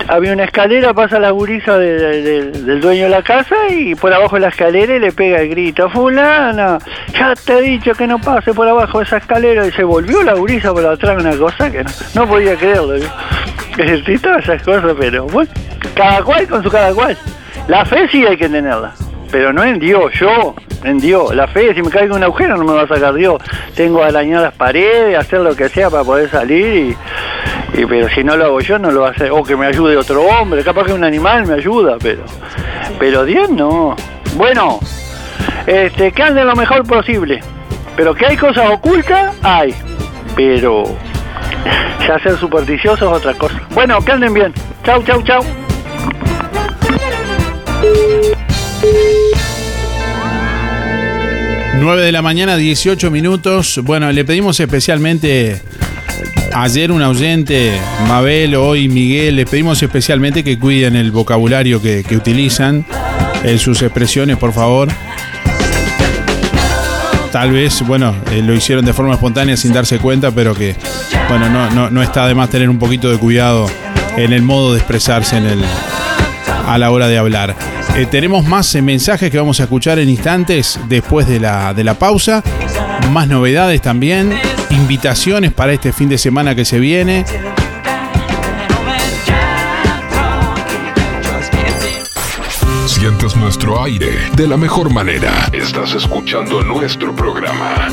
había una escalera, pasa la gurisa de- de- de- del dueño de la casa y por abajo de la escalera y le pega el grito, fulana, ya te he dicho que no pase por abajo de esa escalera y se volvió la gurisa por atrás, una cosa que no, podía creerlo. todas esas cosas, pero bueno, cada cual con su cada cual. La fe sí hay que tenerla, pero no en Dios, yo, en Dios. La fe, si me caigo en un agujero no me va a sacar Dios. Tengo que arañar las paredes, hacer lo que sea para poder salir y, pero si no lo hago yo no lo va a hacer. O que me ayude otro hombre, capaz que un animal me ayuda, pero pero Dios no. Bueno, este, que ande lo mejor posible. Pero que hay cosas ocultas, hay. Pero ya ser supersticioso es otra cosa. Bueno, que anden bien. Chau, chau, chau. 9 de la mañana, 18 minutos. Bueno, le pedimos especialmente ayer un oyente, Mabel, hoy Miguel, les pedimos especialmente que cuiden el vocabulario que, utilizan en sus expresiones, por favor. Tal vez, bueno, eh, lo hicieron de forma espontánea sin darse cuenta, pero que, bueno, no, no, no está de más tener un poquito de cuidado en el modo de expresarse en el, a la hora de hablar. Eh, tenemos más eh, mensajes que vamos a escuchar en instantes después de la, de la pausa. Más novedades también. Invitaciones para este fin de semana que se viene. Sientes nuestro aire de la mejor manera. Estás escuchando nuestro programa.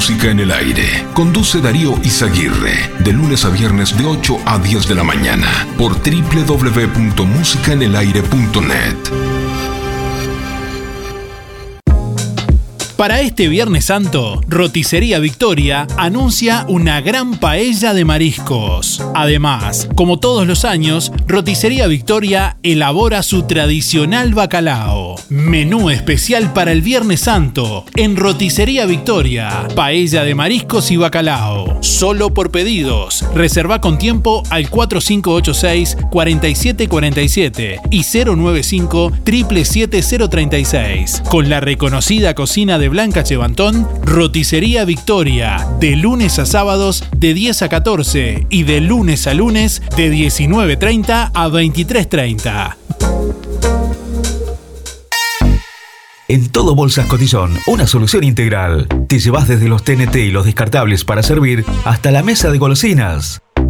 Música en el aire. Conduce Darío Izaguirre. De lunes a viernes de 8 a 10 de la mañana. Por www.musicaenelaire.net. Para este Viernes Santo, Roticería Victoria anuncia una gran paella de mariscos. Además, como todos los años, Roticería Victoria elabora su tradicional bacalao. Menú especial para el Viernes Santo en Roticería Victoria. Paella de mariscos y bacalao. Solo por pedidos. Reserva con tiempo al 4586-4747 y 095 77036. Con la reconocida cocina de Blanca Chevantón, Roticería Victoria, de lunes a sábados de 10 a 14 y de lunes a lunes de 19.30 a 23.30. En todo Bolsas Cotillón, una solución integral. Te llevas desde los TNT y los descartables para servir hasta la mesa de golosinas.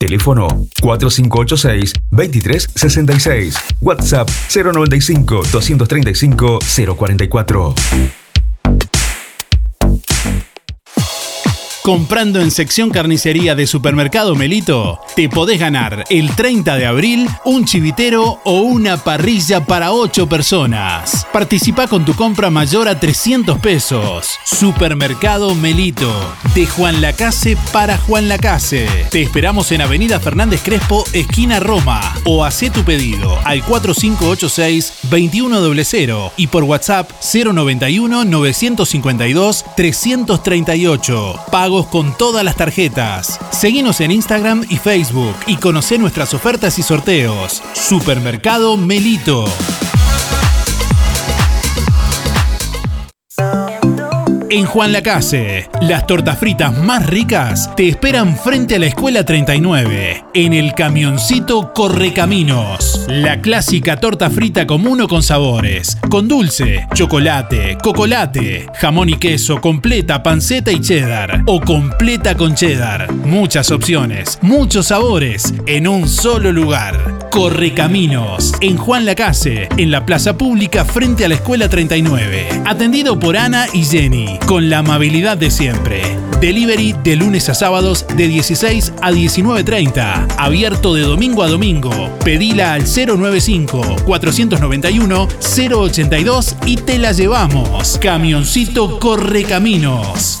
Teléfono 4586-2366. WhatsApp 095-235-044. Comprando en sección carnicería de Supermercado Melito, te podés ganar el 30 de abril un chivitero o una parrilla para 8 personas. Participa con tu compra mayor a 300 pesos. Supermercado Melito, de Juan Lacase para Juan Lacase. Te esperamos en Avenida Fernández Crespo, esquina Roma, o haz tu pedido al 4586-2100 y por WhatsApp 091 952 338. Con todas las tarjetas. Seguinos en Instagram y Facebook y conoce nuestras ofertas y sorteos. Supermercado Melito. En Juan Lacase, las tortas fritas más ricas te esperan frente a la Escuela 39, en el camioncito Correcaminos. La clásica torta frita común o con sabores, con dulce, chocolate, cocolate, jamón y queso, completa, panceta y cheddar, o completa con cheddar. Muchas opciones, muchos sabores, en un solo lugar. Correcaminos, en Juan Lacase, en la plaza pública frente a la Escuela 39. Atendido por Ana y Jenny, con la amabilidad de siempre. Delivery de lunes a sábados de 16 a 19.30. Abierto de domingo a domingo. Pedila al 095-491-082 y te la llevamos. Camioncito Correcaminos.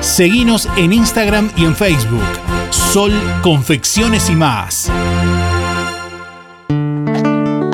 Seguinos en Instagram y en Facebook. Sol Confecciones y más.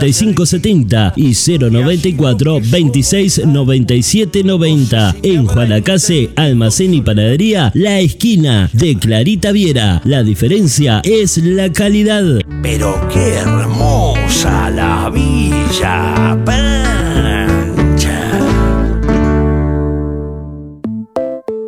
5570 y 094 26 97 90. En Juanacase, Almacén y Panadería, La Esquina de Clarita Viera. La diferencia es la calidad. Pero qué hermosa la Villa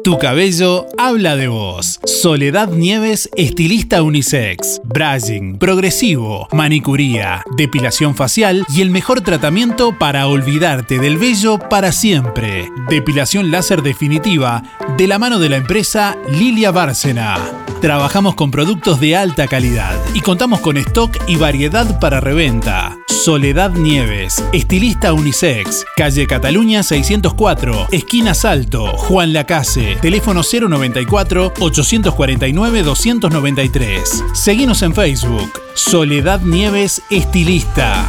Tu cabello habla de vos. Soledad Nieves, estilista unisex. Brushing, progresivo, manicuría, depilación facial y el mejor tratamiento para olvidarte del vello para siempre. Depilación láser definitiva de la mano de la empresa Lilia Bárcena. Trabajamos con productos de alta calidad y contamos con stock y variedad para reventa. Soledad Nieves, estilista unisex, calle Cataluña 604, esquina Salto, Juan Lacase, teléfono 094-849-293. Seguimos en Facebook, Soledad Nieves, estilista.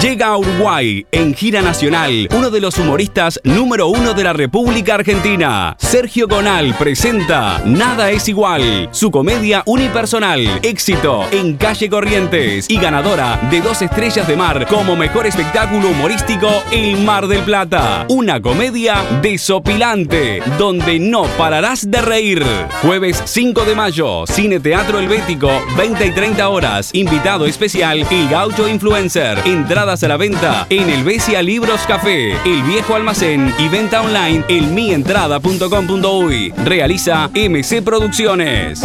Llega a Uruguay en gira nacional uno de los humoristas número uno de la República Argentina. Sergio Gonal presenta Nada es igual, su comedia unipersonal, éxito en calle Corrientes y ganadora de dos estrellas de mar como mejor espectáculo humorístico El Mar del Plata. Una comedia desopilante donde no pararás de reír. Jueves 5 de mayo, Cine Teatro Helvético, 20 y 30 horas. Invitado especial, El Gaucho Influencer. A la venta en el Besia Libros Café, El Viejo Almacén y venta online en mientrada.com.uy. Realiza MC Producciones.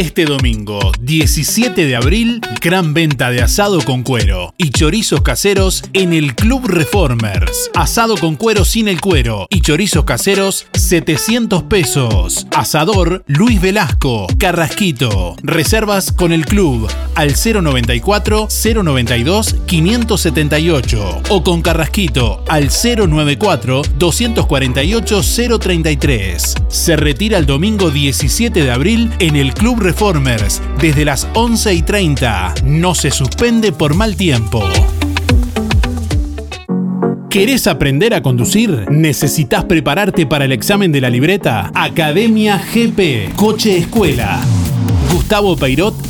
Este domingo, 17 de abril, gran venta de asado con cuero y chorizos caseros en el Club Reformers. Asado con cuero sin el cuero y chorizos caseros, 700 pesos. Asador Luis Velasco, Carrasquito. Reservas con el club al 094 092 578 o con Carrasquito al 094 248 033. Se retira el domingo 17 de abril en el Club Reformers desde las 11 y 30. No se suspende por mal tiempo. ¿Querés aprender a conducir? ¿Necesitas prepararte para el examen de la libreta? Academia GP, Coche Escuela. Gustavo Peirot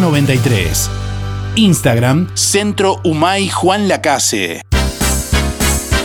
93. Instagram, Centro Humay Juan Lacase.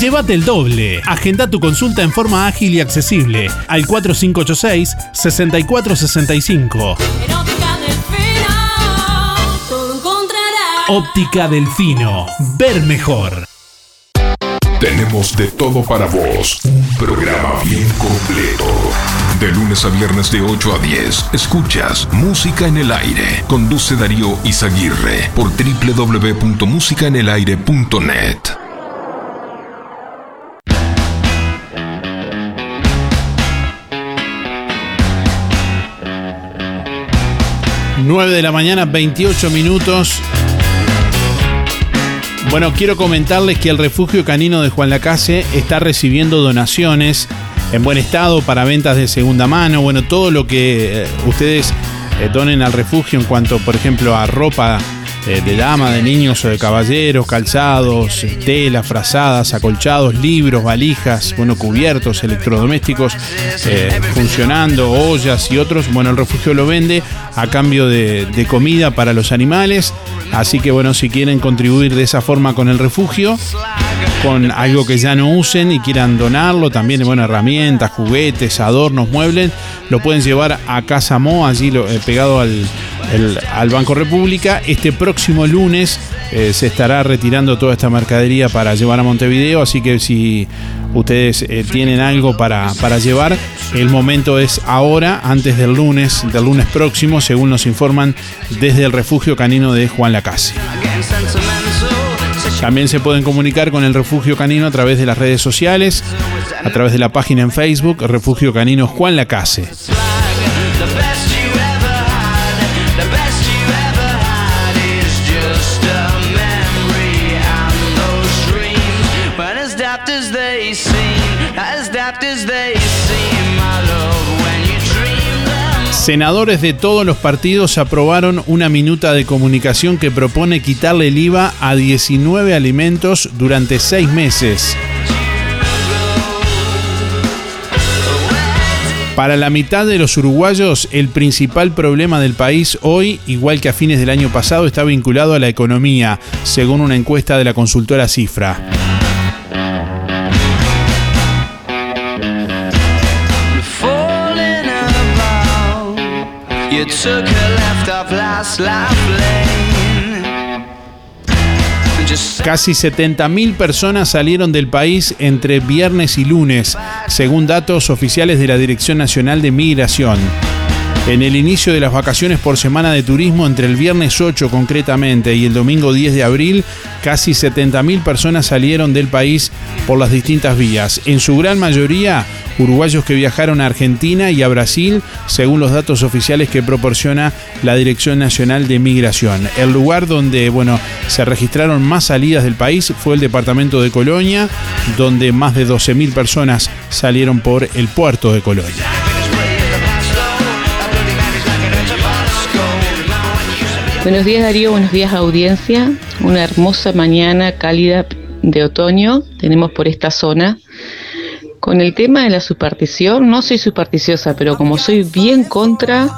llévate el doble. Agenda tu consulta en forma ágil y accesible al 4586-6465. Óptica Delfino. Ver mejor. Tenemos de todo para vos. Un programa bien completo. De lunes a viernes de 8 a 10. Escuchas Música en el Aire. Conduce Darío Izaguirre por www.musicaenelaire.net. 9 de la mañana, 28 minutos. Bueno, quiero comentarles que el refugio canino de Juan Lacase está recibiendo donaciones en buen estado para ventas de segunda mano. Bueno, todo lo que eh, ustedes eh, donen al refugio en cuanto, por ejemplo, a ropa eh, de dama, de niños o de caballeros, calzados, tela, frazadas, acolchados, libros, valijas, bueno, cubiertos, electrodomésticos funcionando, ollas y otros. Bueno, el refugio lo vende a cambio de, comida para los animales. Así que bueno, si quieren contribuir de esa forma con el refugio, con algo que ya no usen y quieran donarlo, también bueno, herramientas, juguetes, adornos, muebles, lo pueden llevar a Casa Mo, allí eh, pegado al, el- al Banco República. Este próximo lunes eh, se estará retirando toda esta mercadería para llevar a Montevideo, así que si ustedes eh, tienen algo para, para llevar, el momento es ahora, antes del lunes, del lunes próximo, según nos informan desde el refugio canino de Juan Lacase. También se pueden comunicar con el Refugio Canino a través de las redes sociales, a través de la página en Facebook, Refugio Canino Juan Lacase. Senadores de todos los partidos aprobaron una minuta de comunicación que propone quitarle el IVA a 19 alimentos durante seis meses. Para la mitad de los uruguayos, el principal problema del país hoy, igual que a fines del año pasado, está vinculado a la economía, según una encuesta de la consultora Cifra. You took a Casi 70.000 personas salieron del país entre viernes y lunes, según datos oficiales de la Dirección Nacional de Migración. En el inicio de las vacaciones por semana de turismo, entre el viernes 8 concretamente y el domingo 10 de abril, casi 70.000 personas salieron del país por las distintas vías. En su gran mayoría, uruguayos que viajaron a Argentina y a Brasil, según los datos oficiales que proporciona la Dirección Nacional de Migración. El lugar donde, bueno, se registraron más salidas del país fue el departamento de Colonia, donde más de 12.000 personas salieron por el puerto de Colonia. Buenos días Darío, buenos días audiencia. Una hermosa mañana cálida de otoño tenemos por esta zona. Con el tema de la superstición, no soy supersticiosa, pero como soy bien contra,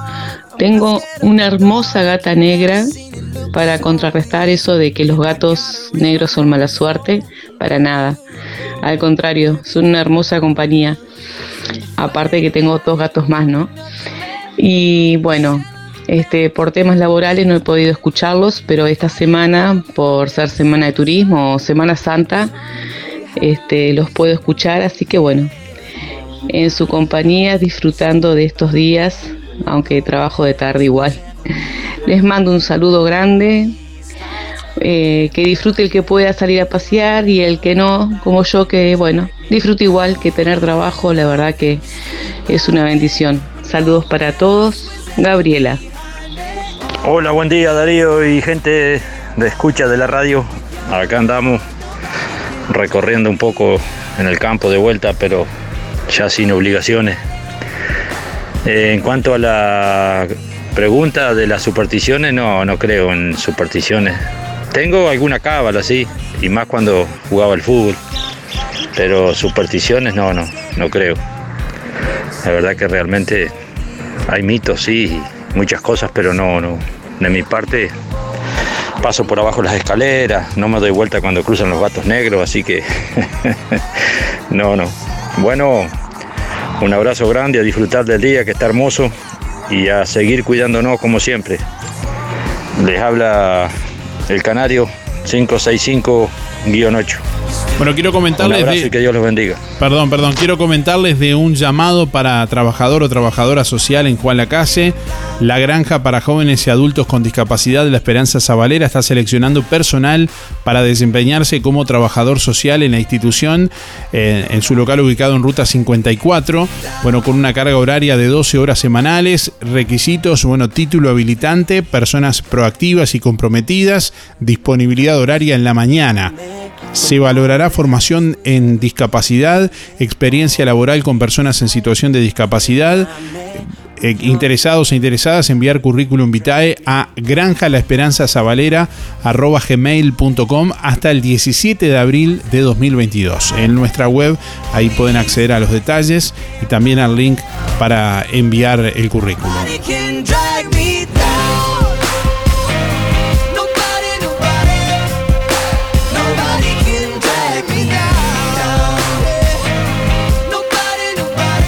tengo una hermosa gata negra para contrarrestar eso de que los gatos negros son mala suerte, para nada. Al contrario, son una hermosa compañía. Aparte que tengo dos gatos más, ¿no? Y bueno, este, por temas laborales no he podido escucharlos, pero esta semana, por ser Semana de Turismo o Semana Santa, este, los puedo escuchar, así que bueno, en su compañía, disfrutando de estos días, aunque trabajo de tarde igual. Les mando un saludo grande, eh, que disfrute el que pueda salir a pasear y el que no, como yo, que bueno, disfrute igual que tener trabajo, la verdad que es una bendición. Saludos para todos, Gabriela. Hola, buen día Darío y gente de escucha de la radio. Acá andamos recorriendo un poco en el campo de vuelta, pero ya sin obligaciones. En cuanto a la pregunta de las supersticiones, no, no creo en supersticiones. Tengo alguna cábala, sí, y más cuando jugaba al fútbol, pero supersticiones no, no, no creo. La verdad que realmente hay mitos, sí, muchas cosas, pero no, no. De mi parte, paso por abajo las escaleras, no me doy vuelta cuando cruzan los gatos negros, así que [LAUGHS] no, no. Bueno, un abrazo grande, a disfrutar del día que está hermoso y a seguir cuidándonos como siempre. Les habla el Canario 565-8. Bueno, quiero Un comentarles abrazo de- y que Dios los bendiga. Perdón, perdón, quiero comentarles de un llamado para trabajador o trabajadora social en Juan Lacase. La granja para jóvenes y adultos con discapacidad de la Esperanza Zabalera está seleccionando personal para desempeñarse como trabajador social en la institución, eh, en su local ubicado en Ruta 54. Bueno, con una carga horaria de 12 horas semanales, requisitos, bueno, título habilitante, personas proactivas y comprometidas, disponibilidad horaria en la mañana. Se valorará formación en discapacidad, experiencia laboral con personas en situación de discapacidad. Eh, interesados e interesadas enviar currículum vitae a granja la esperanza gmail.com hasta el 17 de abril de 2022 en nuestra web ahí pueden acceder a los detalles y también al link para enviar el currículum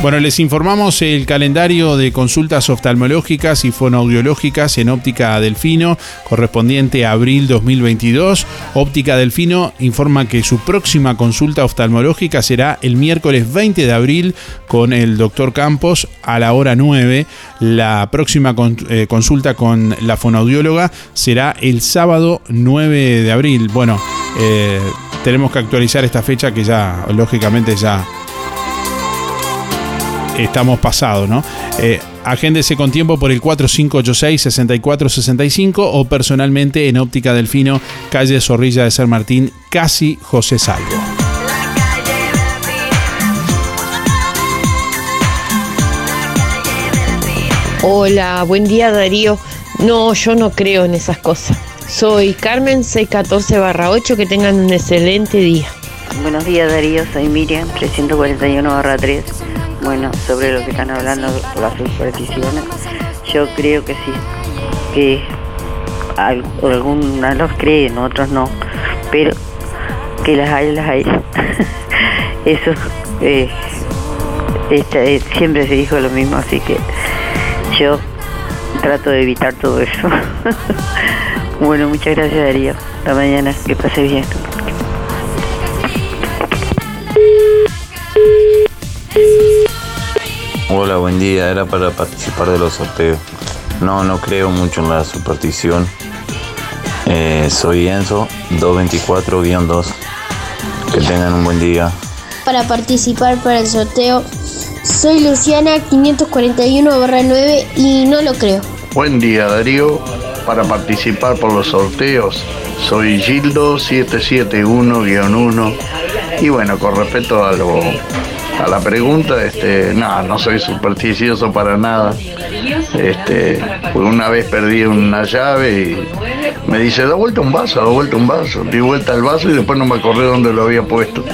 Bueno, les informamos el calendario de consultas oftalmológicas y fonoaudiológicas en Óptica Delfino, correspondiente a abril 2022. Óptica Delfino informa que su próxima consulta oftalmológica será el miércoles 20 de abril con el doctor Campos a la hora 9. La próxima eh, consulta con la fonoaudióloga será el sábado 9 de abril. Bueno, eh, tenemos que actualizar esta fecha que ya, lógicamente, ya estamos pasados, ¿no? Eh, agéndese con tiempo por el 4586-6465 o personalmente en Óptica Delfino, calle Zorrilla de San Martín, casi José Salvo. Hola, buen día Darío. No, yo no creo en esas cosas. Soy Carmen 614 8, que tengan un excelente día. Buenos días Darío, soy Miriam, 341 barra 3. Bueno, sobre lo que están hablando, las supersticiones, yo creo que sí, que al- algunos los creen, otros no, pero que las hay, las hay. [LAUGHS] Eso eh, eh, siempre se dijo lo mismo, así que yo trato de evitar todo eso. [LAUGHS] bueno, muchas gracias Darío. Hasta mañana, que pase bien. Hola, buen día. Era para participar de los sorteos. No, no creo mucho en la superstición. Eh, soy Enzo, 224-2. Que tengan un buen día. para participar para el sorteo. Soy Luciana 541-9 y no lo creo. Buen día Darío, para participar por los sorteos soy Gildo 771-1 y bueno, con respecto a lo a la pregunta, este, no, no soy supersticioso para nada. Este, pues una vez perdí una llave y me dice, da vuelta un vaso, da vuelta un vaso. Di vuelta el vaso y después no me acordé dónde lo había puesto.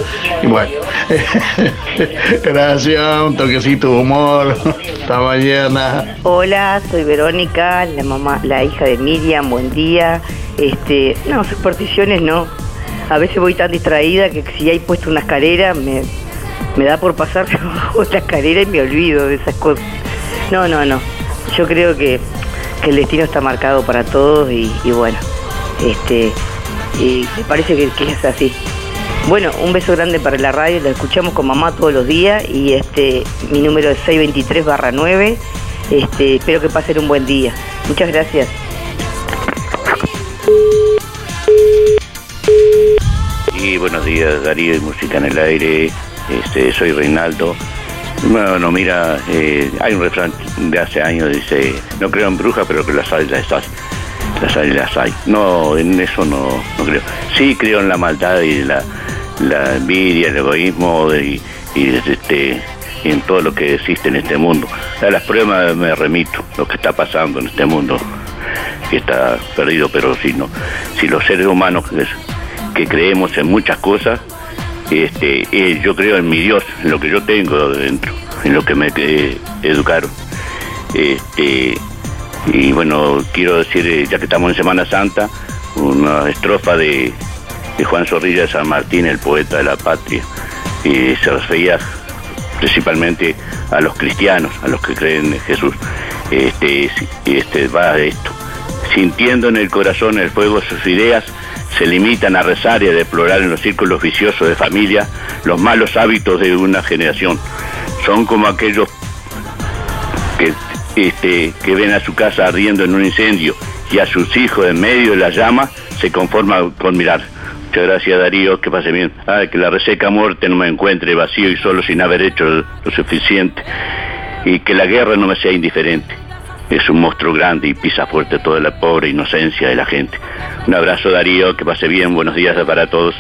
Y bueno, [LAUGHS] gracias, un toquecito de humor. [LAUGHS] Hasta mañana. Hola, soy Verónica, la mamá, la hija de Miriam, buen día. Este, no, supersticiones no. A veces voy tan distraída que si hay puesto una escalera me, me da por pasar [LAUGHS] bajo la y me olvido de esas cosas. No, no, no. Yo creo que, el destino está marcado para todos y, bueno, este, y me parece que, que es así. Bueno, un beso grande para la radio, la escuchamos con mamá todos los días y este mi número es 623 barra 9. Este, espero que pasen un buen día. Muchas gracias. Y buenos días, Darío y Música en el Aire. Este, soy Reinaldo. Bueno, mira, eh, hay un refrán de hace años dice, no creo en brujas, pero que las hay, las hay. Las hay. No, en eso no, no creo. Sí creo en la maldad y la, la envidia, el egoísmo y, este, y en todo lo que existe en este mundo. A las pruebas me remito, lo que está pasando en este mundo, que está perdido, pero si no, si los seres humanos que creemos en muchas cosas, este, yo creo en mi Dios, en lo que yo tengo dentro, en lo que me eh, educaron. Este, y bueno, quiero decir, eh, ya que estamos en Semana Santa, una estrofa de, Juan Zorrilla de San Martín, el poeta de la patria, y se refería principalmente a los cristianos, a los que creen en Jesús. Este, este va de esto. Sintiendo en el corazón el fuego de sus ideas, se limitan a rezar y a deplorar en los círculos viciosos de familia los malos hábitos de una generación. Son como aquellos que, este, que ven a su casa ardiendo en un incendio y a sus hijos en medio de la llama se conforman con mirar. Muchas gracias Darío, que pase bien. Ah, que la reseca muerte no me encuentre vacío y solo sin haber hecho lo suficiente. Y que la guerra no me sea indiferente. Es un monstruo grande y pisa fuerte toda la pobre inocencia de la gente. Un abrazo Darío, que pase bien, buenos días para todos.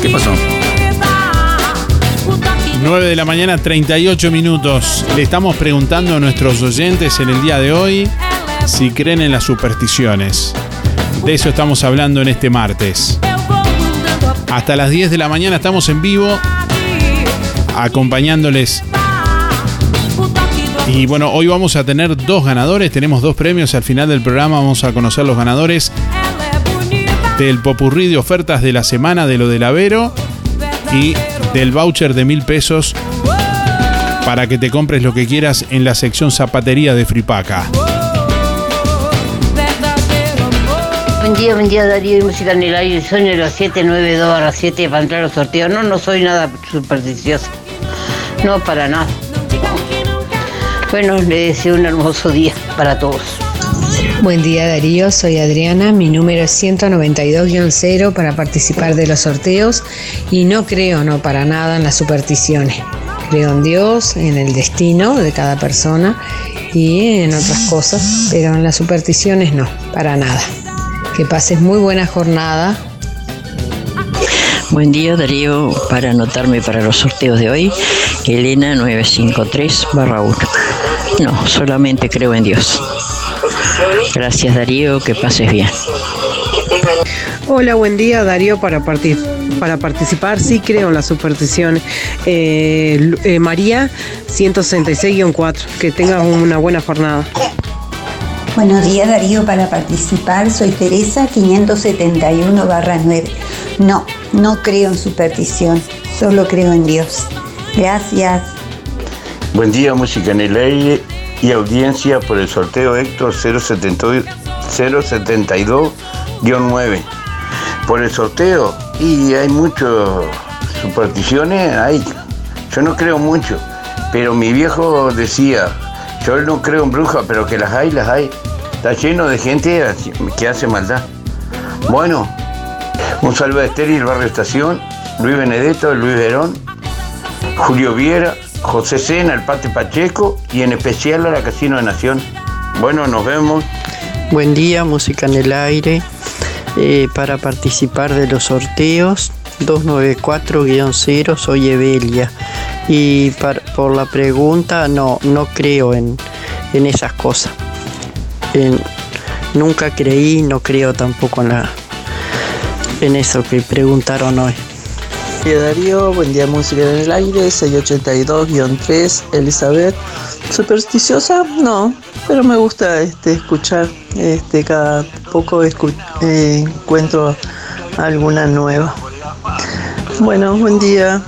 ¿Qué pasó? 9 de la mañana, 38 minutos. Le estamos preguntando a nuestros oyentes en el día de hoy si creen en las supersticiones. De eso estamos hablando en este martes. Hasta las 10 de la mañana estamos en vivo acompañándoles. Y bueno, hoy vamos a tener dos ganadores, tenemos dos premios al final del programa, vamos a conocer los ganadores del popurrí de ofertas de la semana de lo del Avero y del voucher de mil pesos para que te compres lo que quieras en la sección zapatería de Fripaca. Buen día, buen día Darío y Música en el Aire. Soy en los 792 barra 7 para entrar a los sorteos. No, no soy nada supersticiosa. No, para nada. Bueno, le deseo un hermoso día para todos. Buen día Darío, soy Adriana, mi número es 192-0 para participar de los sorteos y no creo no para nada en las supersticiones. Creo en Dios, en el destino de cada persona y en otras cosas, pero en las supersticiones no, para nada. Que pases muy buena jornada. Buen día Darío, para anotarme para los sorteos de hoy, Elena 953 barra 1. No, solamente creo en Dios. Gracias Darío, que pases bien. Hola, buen día Darío para, para participar. Sí creo en las supersticiones. Eh, eh, María 166-4. Que tengas una buena jornada. Buenos días Darío, para participar soy Teresa 571 9. No, no creo en superstición, solo creo en Dios. Gracias. Buen día, música en el aire y audiencia por el sorteo Héctor 072 072-9. Por el sorteo, y hay muchas supersticiones, hay. Yo no creo mucho, pero mi viejo decía, yo no creo en brujas, pero que las hay, las hay. Está lleno de gente que hace maldad. Bueno, un saludo a y el barrio Estación, Luis Benedetto, Luis Verón, Julio Viera, José Sena, el Pate Pacheco y en especial a la Casino de Nación. Bueno, nos vemos. Buen día, música en el aire. Eh, para participar de los sorteos 294-0, soy Evelia. Y por la pregunta, no, no creo en, en esas cosas. Nunca creí, no creo tampoco en, la, en eso que preguntaron hoy. Buen día Darío, buen día Música en el Aire, 682-3, Elizabeth. ¿Supersticiosa? No, pero me gusta este, escuchar, este, cada poco escu- eh, encuentro alguna nueva. Bueno, buen día.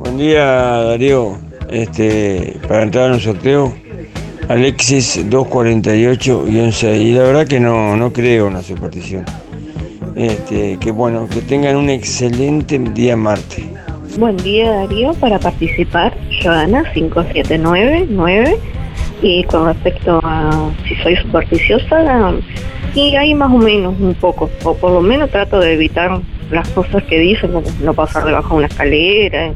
Buen día Darío, este, para entrar en un sorteo, Alexis 248-6, y la verdad que no, no creo en la superstición. Este, que bueno, que tengan un excelente día martes. Buen día Darío, para participar, Joana 5799 y con respecto a si soy supersticiosa, y ahí más o menos un poco, o por lo menos trato de evitar las cosas que dicen, como no pasar debajo de una escalera,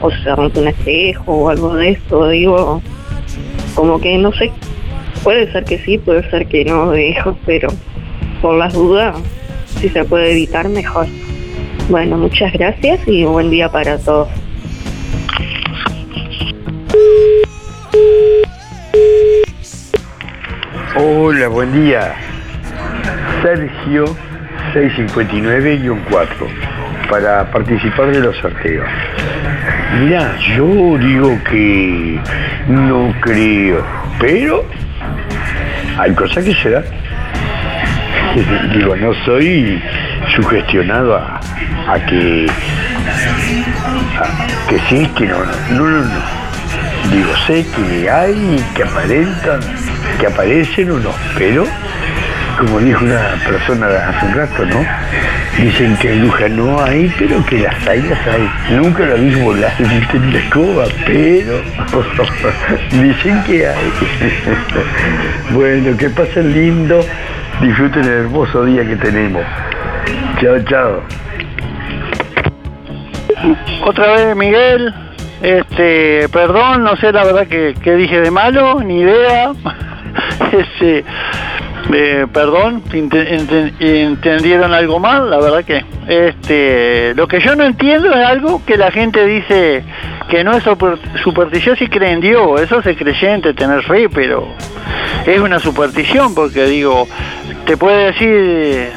o se rompe un espejo o algo de esto, digo, como que no sé, puede ser que sí, puede ser que no, dejo, pero por las dudas, si se puede evitar, mejor. Bueno, muchas gracias y buen día para todos. Hola, buen día. Sergio 659-4 para participar de los sorteos. Mira, yo digo que no creo, pero hay cosas que se dan. [LAUGHS] digo, no soy sugestionado a, que que existen o no. No, no, no. Digo, sé que hay, que aparentan, que aparecen o no, pero como dijo una persona hace un rato, ¿no? Dicen que brujas no hay, pero que las hay, las hay. Nunca la vi volar, viste en la escoba, pero [LAUGHS] dicen que hay. [LAUGHS] bueno, que pasen lindo, disfruten el hermoso día que tenemos. Chao, chao. Otra vez, Miguel. Este, perdón, no sé la verdad que, que dije de malo, ni idea. [LAUGHS] Este, perdón, ente- entendieron algo mal, la verdad que este, lo que yo no entiendo es algo que la gente dice que no es super- supersticioso y cree en Dios, eso es creyente, tener fe, pero es una superstición porque digo, te puede decir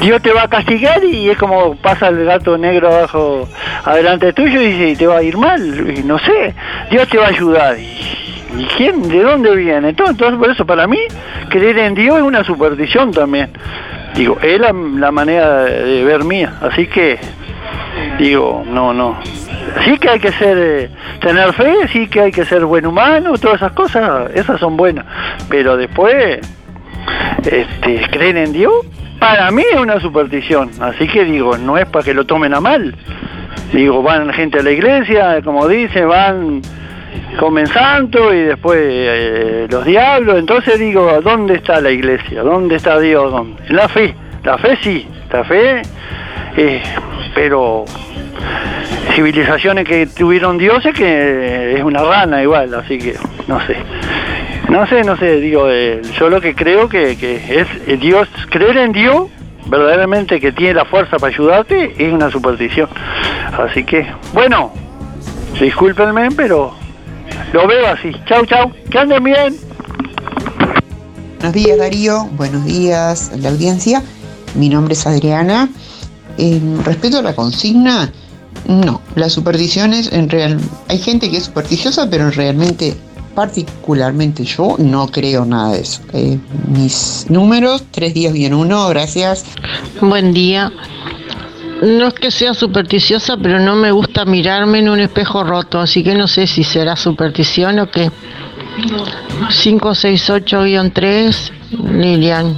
Dios te va a castigar y es como pasa el gato negro abajo adelante tuyo y te va a ir mal, y no sé, Dios te va a ayudar. ¿Y, y quién? ¿De dónde viene? Entonces, por eso para mí creer en Dios es una superstición también. Digo, es la, manera de ver mía, así que digo, no, no. Sí que hay que ser, eh, tener fe, sí que hay que ser buen humano, todas esas cosas, esas son buenas. Pero después, este, creer en Dios, para mí es una superstición. Así que digo, no es para que lo tomen a mal. Digo, van gente a la iglesia, como dice, van, comen santo y después eh, los diablos. Entonces digo, ¿dónde está la iglesia? ¿Dónde está Dios? ¿Dónde? La fe. La fe sí, la fe, eh, pero civilizaciones que tuvieron dioses que es una rana igual, así que no sé. No sé, no sé, digo, eh, yo lo que creo que, que es eh, Dios, creer en Dios, verdaderamente que tiene la fuerza para ayudarte, es una superstición. Así que, bueno, discúlpenme, pero lo veo así. Chau, chau, que anden bien. Buenos días Darío, buenos días a la audiencia. Mi nombre es Adriana. Eh, respecto a la consigna, no, las supersticiones en real hay gente que es supersticiosa, pero realmente particularmente yo no creo nada de eso. Eh, mis números, tres días bien uno, gracias. Buen día. No es que sea supersticiosa, pero no me gusta mirarme en un espejo roto, así que no sé si será superstición o qué. 568-3, Lilian.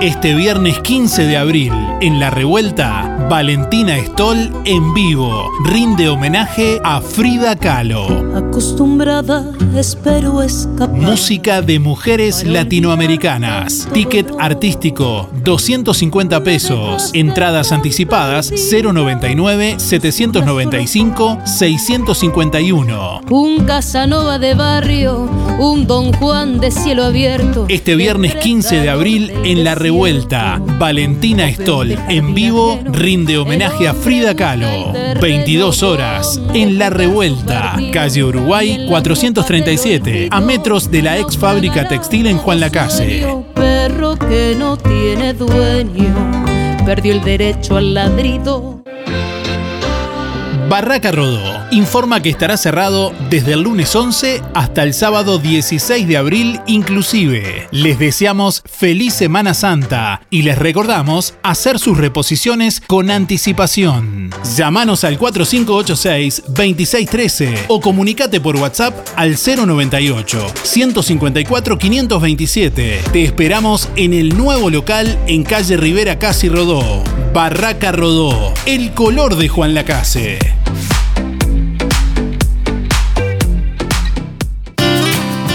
Este viernes 15 de abril, en La Revuelta, Valentina Stoll en vivo rinde homenaje a Frida Kahlo. Acostumbrada, espero escapar. Música de mujeres latinoamericanas. Ticket artístico 250 pesos. Entradas anticipadas 099 795 651. Un Casanova de barrio, un Don Juan de cielo abierto. Este viernes 15 de abril en La Revuelta, Valentina Stoll en vivo rinde homenaje a Frida Kahlo. 22 horas en La Revuelta, calle Uruguay 437, a metros de la ex fábrica textil en Juan Lacase. Perro que no tiene dueño, perdió el derecho al ladrido. Barraca Rodó informa que estará cerrado desde el lunes 11 hasta el sábado 16 de abril inclusive. Les deseamos feliz Semana Santa y les recordamos hacer sus reposiciones con anticipación. Llámanos al 4586-2613 o comunicate por WhatsApp al 098 154 527. Te esperamos en el nuevo local en calle Rivera Casi Rodó. Barraca Rodó, el color de Juan Lacase.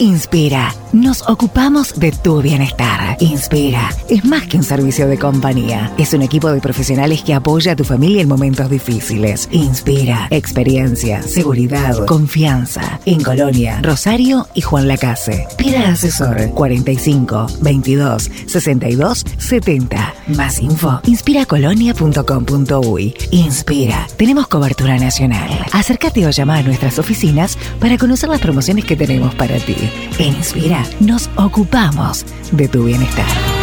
Inspira. Nos ocupamos de tu bienestar. Inspira. Es más que un servicio de compañía. Es un equipo de profesionales que apoya a tu familia en momentos difíciles. Inspira. Experiencia, seguridad, confianza. En Colonia, Rosario y Juan Lacase. Pida asesor 45 22 62 70. Más info. Inspiracolonia.com.uy. Inspira. Tenemos cobertura nacional. Acércate o llama a nuestras oficinas para conocer las promociones que tenemos para ti. En Inspira nos ocupamos de tu bienestar.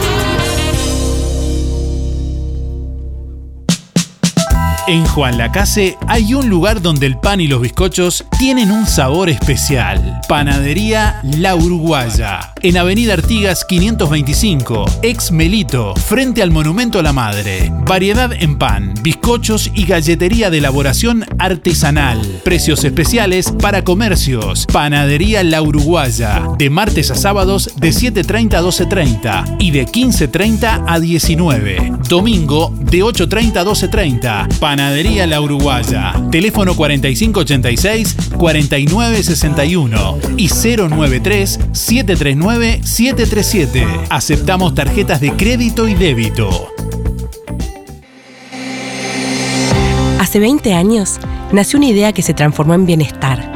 En Juan Lacase hay un lugar donde el pan y los bizcochos tienen un sabor especial. Panadería La Uruguaya. En Avenida Artigas 525, ex Melito, frente al Monumento a la Madre. Variedad en pan, bizcochos y galletería de elaboración artesanal. Precios especiales para comercios. Panadería La Uruguaya. De martes a sábados de 7.30 a 12.30 y de 15.30 a 19. Domingo de 8.30 a 12.30. Panadería La Uruguaya. Teléfono 4586-4961 y 093-739-737. Aceptamos tarjetas de crédito y débito. Hace 20 años nació una idea que se transformó en bienestar,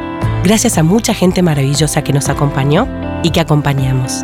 gracias a mucha gente maravillosa que nos acompañó y que acompañamos.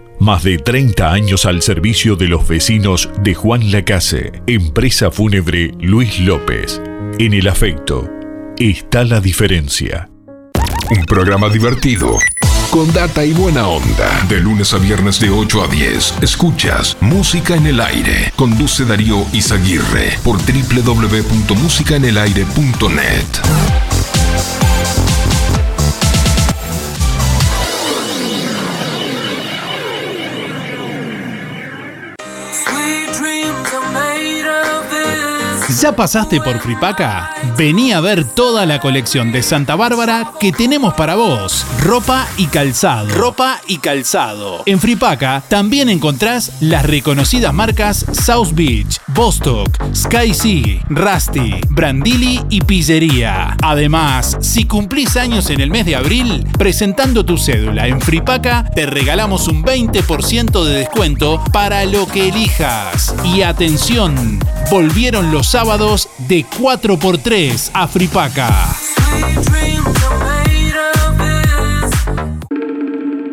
Más de 30 años al servicio de los vecinos de Juan Lacase, empresa fúnebre Luis López. En el afecto está la diferencia. Un programa divertido. Con data y buena onda. De lunes a viernes de 8 a 10. Escuchas Música en el Aire. Conduce Darío Izaguirre por www.musicaenelaire.net. ¿Ya pasaste por Fripaca? Vení a ver toda la colección de Santa Bárbara que tenemos para vos. Ropa y calzado. Ropa y calzado. En Fripaca también encontrás las reconocidas marcas South Beach, Bostock, Sky Sea, Rusty, Brandili y Pillería. Además, si cumplís años en el mes de abril, presentando tu cédula en Fripaca, te regalamos un 20% de descuento para lo que elijas. Y atención, volvieron los sábados de 4x3 a Fripaca.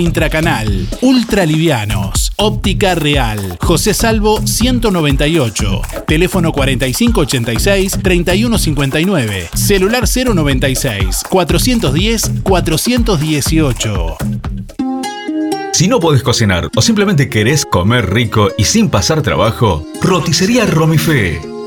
intracanal. Ultralivianos. Óptica Real. José Salvo 198. Teléfono 4586-3159. Celular 096 410 418. Si no podés cocinar o simplemente querés comer rico y sin pasar trabajo, Roticería Romifé.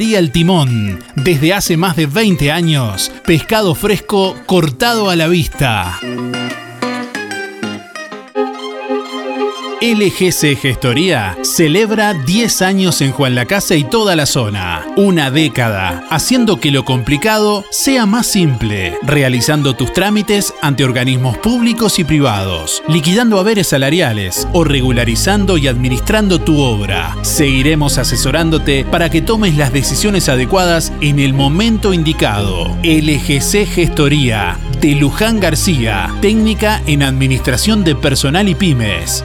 El Timón. Desde hace más de 20 años, pescado fresco cortado a la vista. LGC Gestoría celebra 10 años en Juan la Casa y toda la zona. Una década, haciendo que lo complicado sea más simple, realizando tus trámites ante organismos públicos y privados, liquidando haberes salariales o regularizando y administrando tu obra. Seguiremos asesorándote para que tomes las decisiones adecuadas en el momento indicado. LGC Gestoría de Luján García, técnica en administración de personal y pymes.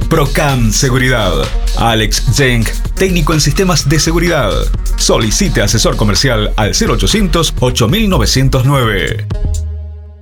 Procam Seguridad. Alex Jenk, técnico en sistemas de seguridad. Solicite asesor comercial al 0800 8909.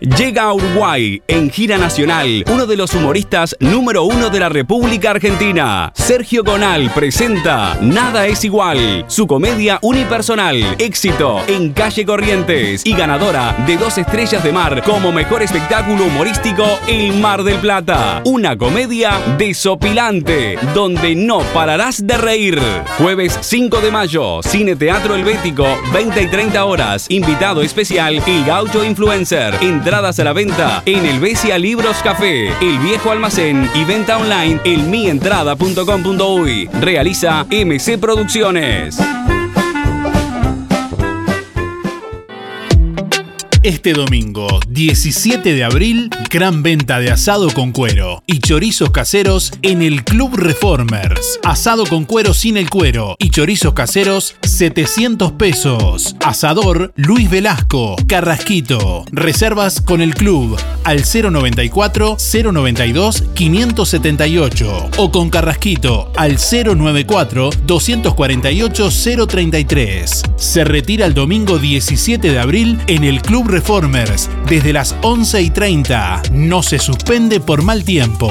Llega a Uruguay en gira nacional uno de los humoristas número uno de la República Argentina. Sergio Gonal presenta Nada es igual, su comedia unipersonal, éxito en calle Corrientes y ganadora de dos estrellas de mar como mejor espectáculo humorístico El Mar del Plata. Una comedia desopilante donde no pararás de reír. Jueves 5 de mayo, Cine Teatro Helvético, 20 y 30 horas. Invitado especial, El Gaucho Influencer. Entradas a la venta en el Besia Libros Café, El Viejo Almacén y venta online en mientrada.com.uy. Realiza MC Producciones. Este domingo, 17 de abril, gran venta de asado con cuero y chorizos caseros en el Club Reformers. Asado con cuero sin el cuero y chorizos caseros, 700 pesos. Asador Luis Velasco, Carrasquito. Reservas con el club al 094 092 578 o con Carrasquito al 094 248 033. Se retira el domingo 17 de abril en el Club Reformers desde las 11 y 30. No se suspende por mal tiempo.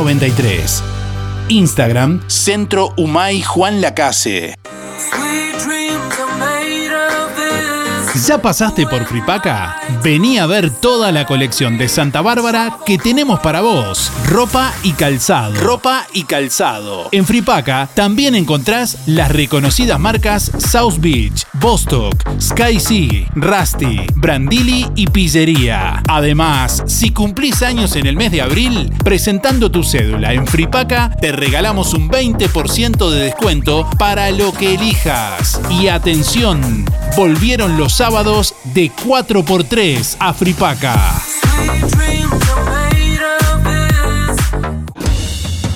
93. Instagram, Centro Umay Juan Lacase. ¿Ya pasaste por Fripaca? Vení a ver toda la colección de Santa Bárbara que tenemos para vos. Ropa y calzado. Ropa y calzado. En Fripaca también encontrás las reconocidas marcas South Beach, Bostock, Sky Sea, Rusty, Brandili y Pillería. Además, si cumplís años en el mes de abril, presentando tu cédula en Fripaca, te regalamos un 20% de descuento para lo que elijas. Y atención, volvieron los sábados de 4x3 a Fripaca.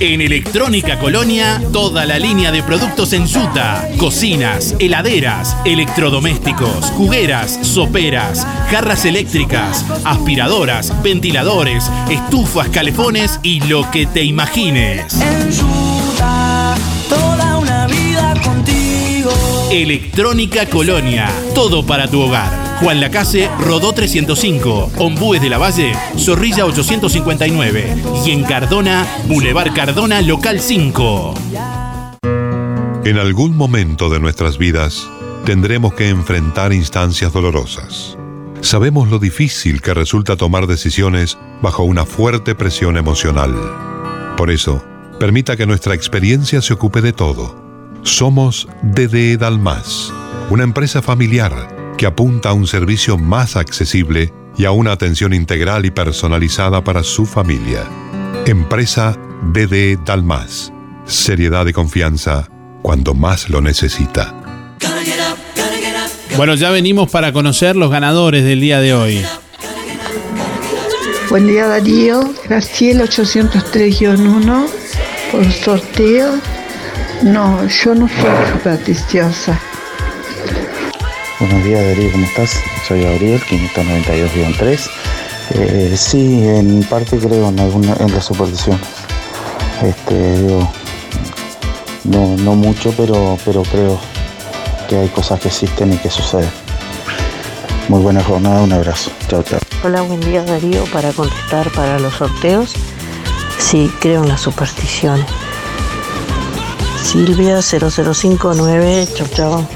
En Electrónica Colonia, toda la línea de productos en Yuta, cocinas, heladeras, electrodomésticos, jugueras, soperas, jarras eléctricas, aspiradoras, ventiladores, estufas, calefones y lo que te imagines. toda una vida contigo. Electrónica Colonia, todo para tu hogar. Juan Lacase, Rodó 305, Ombúes de la Valle, Zorrilla 859 y en Cardona, Boulevard Cardona, Local 5. En algún momento de nuestras vidas tendremos que enfrentar instancias dolorosas. Sabemos lo difícil que resulta tomar decisiones bajo una fuerte presión emocional. Por eso, permita que nuestra experiencia se ocupe de todo. Somos DD Dalmas, una empresa familiar que apunta a un servicio más accesible y a una atención integral y personalizada para su familia. Empresa DD Dalmas. Seriedad y confianza cuando más lo necesita. Bueno, ya venimos para conocer los ganadores del día de hoy. Buen día Darío, Graciela 803-1 por sorteo. No, yo no soy supersticiosa. Buenos días Darío, ¿cómo estás? Soy Gabriel, 592-3. Eh, sí, en parte creo en alguna en la superstición. Este, digo, no, no mucho, pero, pero creo que hay cosas que existen y que suceden. Muy buena jornada, un abrazo. Chao, chao. Hola, buen día Darío. Para contestar para los sorteos, sí, creo en las supersticiones. Silvia 0059, chau chau.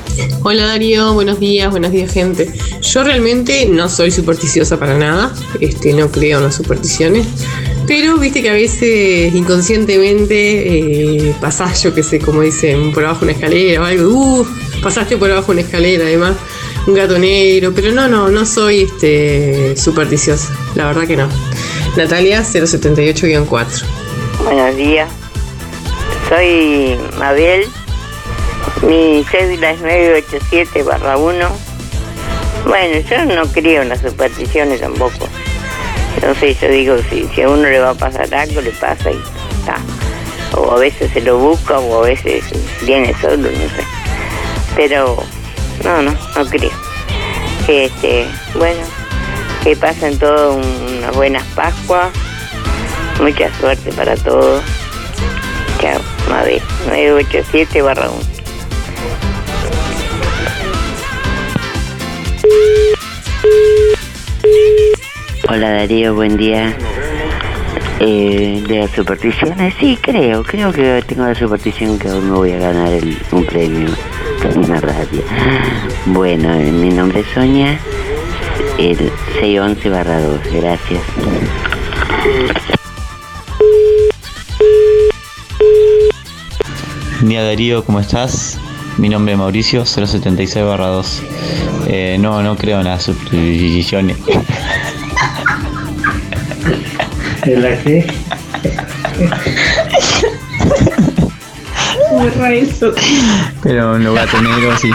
Hola Darío, buenos días, buenos días gente. Yo realmente no soy supersticiosa para nada, este, no creo en las supersticiones, pero viste que a veces inconscientemente eh, pasás, yo que sé, como dicen, por abajo una escalera o algo, uh, pasaste por abajo una escalera además, un gato negro, pero no, no, no soy este, supersticiosa, la verdad que no. Natalia 078-4. Buenos días, soy Mabel, mi cédula es 987 barra 1. Bueno, yo no creo en las supersticiones tampoco. Sé, yo digo, si, a uno le va a pasar algo, le pasa y está. O a veces se lo busca o a veces viene solo, no sé. Pero no, no, no creo. Este, bueno, que pasen todos unas buenas Pascuas. Mucha suerte para todos. Chao, Mabel, 987 barra 1. Hola Darío, buen día. Eh, de las supersticiones, sí, creo, creo que tengo la superstición que aún me voy a ganar un premio una radio. Bueno, eh, mi nombre es Sonia, el 611 barra 2, gracias. Día Darío, ¿cómo estás? Mi nombre es Mauricio, 076 2. Eh, no, no creo en las supersticiones. ¿En la qué? eso. Pero un gato negro, sí.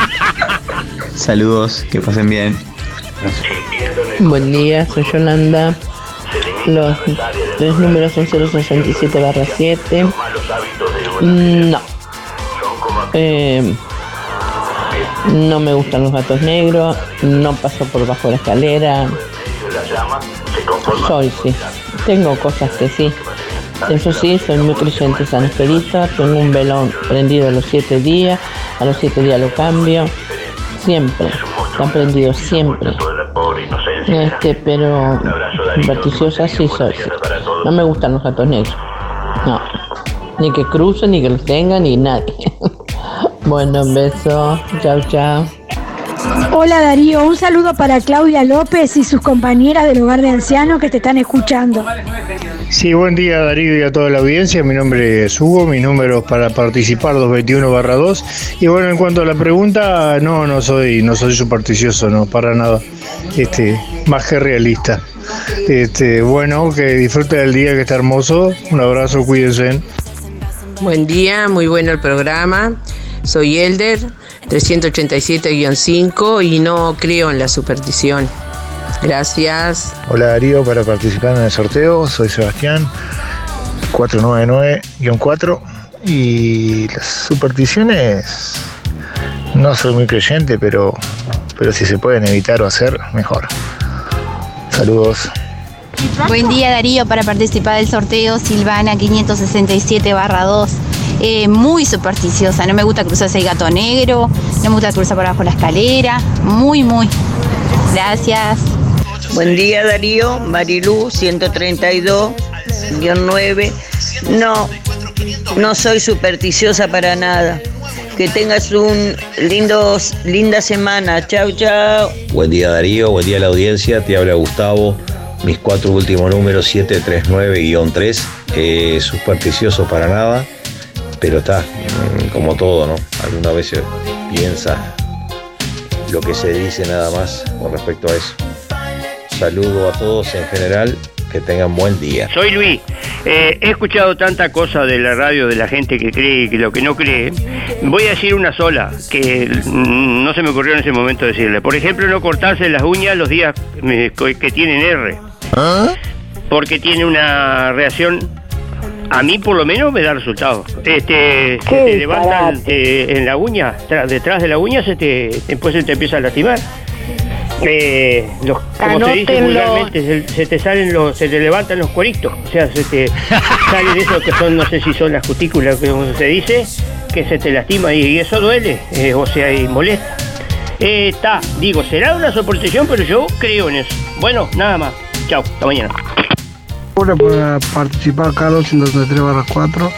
Saludos, que pasen bien. Buen día, soy Yolanda. Los tres números son 067 barra 7. Mm, No. Eh, no me gustan los gatos negros, no paso por bajo la escalera. Soy, sí. Tengo cosas que sí. Eso sí, soy muy creyente San Esperita, tengo un velón prendido a los siete días, a los siete días lo cambio, siempre, está prendido siempre. Este, pero supersticiosa sí soy. sí. No me gustan los gatos negros. No. Ni que crucen, ni que los tengan, ni nadie. [LAUGHS] bueno, un beso. Chao, chao. Hola Darío, un saludo para Claudia López y sus compañeras del hogar de ancianos que te están escuchando. Sí, buen día Darío y a toda la audiencia. Mi nombre es Hugo, mi número es para participar 221 barra 2. Y bueno, en cuanto a la pregunta, no, no soy, no soy supersticioso, no, para nada. Este, más que realista. Este, bueno, que disfrute del día que está hermoso. Un abrazo, cuídense. Buen día, muy bueno el programa. Soy Elder, 387-5 y no creo en la superstición. Gracias. Hola Darío, para participar en el sorteo, soy Sebastián, 499-4. Y las supersticiones, no soy muy creyente, pero, pero si se pueden evitar o hacer, mejor. Saludos. Buen día Darío, para participar del sorteo Silvana 567 barra 2. Eh, muy supersticiosa, no me gusta cruzarse el gato negro, no me gusta cruzar por abajo la escalera, muy, muy. Gracias. Buen día Darío, Marilú 132-9. No, no soy supersticiosa para nada. Que tengas un lindo, linda semana. Chao, chao. Buen día Darío, buen día a la audiencia, te habla Gustavo. Mis cuatro últimos números 739-3, eh, supersticioso para nada, pero está, mm, como todo, ¿no? Algunas veces piensa lo que se dice nada más con respecto a eso. Saludo a todos en general, que tengan buen día. Soy Luis. Eh, he escuchado tanta cosa de la radio de la gente que cree y que lo que no cree. Voy a decir una sola, que mm, no se me ocurrió en ese momento decirle. Por ejemplo, no cortarse las uñas los días que tienen R. Porque tiene una reacción, a mí por lo menos me da resultado. Este, se te levantan eh, en la uña, detrás de la uña, se te, después se te empieza a lastimar. Eh, los- como se dice vulgarmente, se, se te salen los, se te levantan los cueritos, o sea, se te [LAUGHS] salen esos que son, no sé si son las cutículas, como se dice, que se te lastima y, y eso duele, eh, o sea, y molesta. Eh, Está, digo, será una superstición, pero yo creo en eso. Bueno, nada más. Chao, hasta mañana. Para participar Carlos 133 barra 4.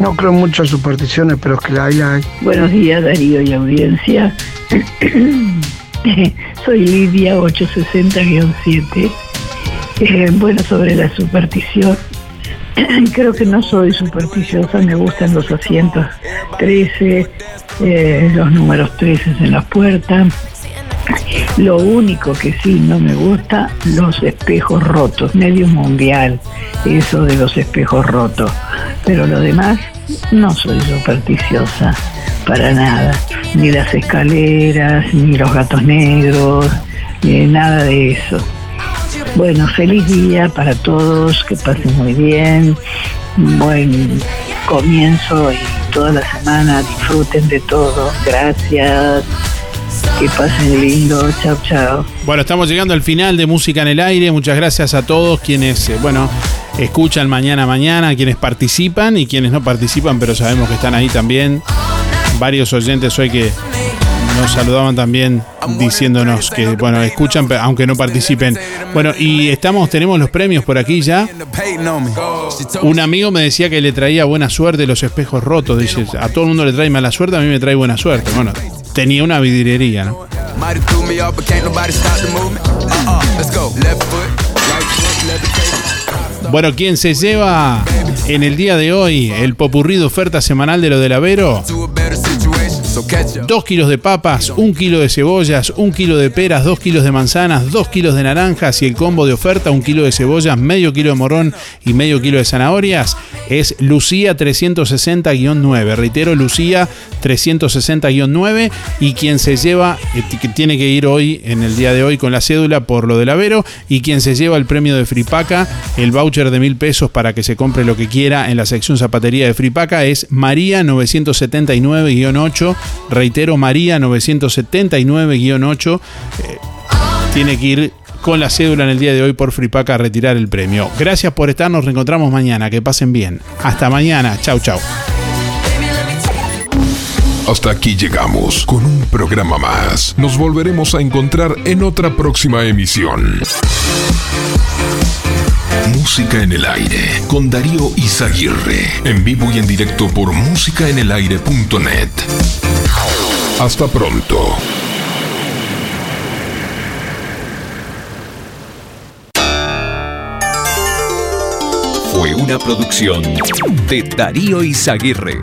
No creo en muchas supersticiones, pero que la hay, la hay. Buenos días Darío y audiencia. [CLEARS THROAT] Soy Lidia 860-7. Eh, bueno, sobre la superstición. [CLEARS THROAT] Creo que no soy supersticiosa, me gustan los asientos 13, eh, los números 13 en la puerta. Lo único que sí no me gusta, los espejos rotos, medio mundial, eso de los espejos rotos. Pero lo demás, no soy supersticiosa, para nada. Ni las escaleras, ni los gatos negros, ni nada de eso. Bueno, feliz día para todos, que pasen muy bien, buen comienzo y toda la semana disfruten de todo. Gracias. Que pasen lindo. Chao, chao. Bueno, estamos llegando al final de Música en el Aire. Muchas gracias a todos quienes, eh, bueno, escuchan mañana mañana, quienes participan y quienes no participan, pero sabemos que están ahí también. Varios oyentes hoy que nos saludaban también diciéndonos que, bueno, escuchan aunque no participen. Bueno, y estamos, tenemos los premios por aquí ya. Un amigo me decía que le traía buena suerte los espejos rotos. Dice, a todo el mundo le trae mala suerte, a mí me trae buena suerte. Bueno, tenía una vidriería. Uh-uh. Bueno, ¿quién se lleva en el día de hoy el popurrí de oferta semanal de lo del Avero? 2 kilos de papas, 1 kilo de cebollas, 1 kilo de peras, 2 kilos de manzanas, 2 kilos de naranjas y el combo de oferta, 1 kilo de cebollas, medio kilo de morrón y medio kilo de zanahorias, es Lucía 360-9. Reitero, Lucía 360-9 y quien se lleva, eh, que tiene que ir hoy, en el día de hoy, con la cédula por lo del Avero y quien se lleva el premio de Fripaca, el voucher de mil pesos para que se compre lo que quiera en la sección zapatería de Fripaca es María 979-8. Reitero, María 979-8. Eh, tiene que ir con la cédula en el día de hoy por Fripaca a retirar el premio. Gracias por estar, nos reencontramos mañana. Que pasen bien. Hasta mañana. Chau, chau. Hasta aquí llegamos con un programa más. Nos volveremos a encontrar en otra próxima emisión. Música en el aire con Darío Izaguirre. En vivo y en directo por músicaenelaire.net. Hasta pronto. Fue una producción de Darío Izaguirre.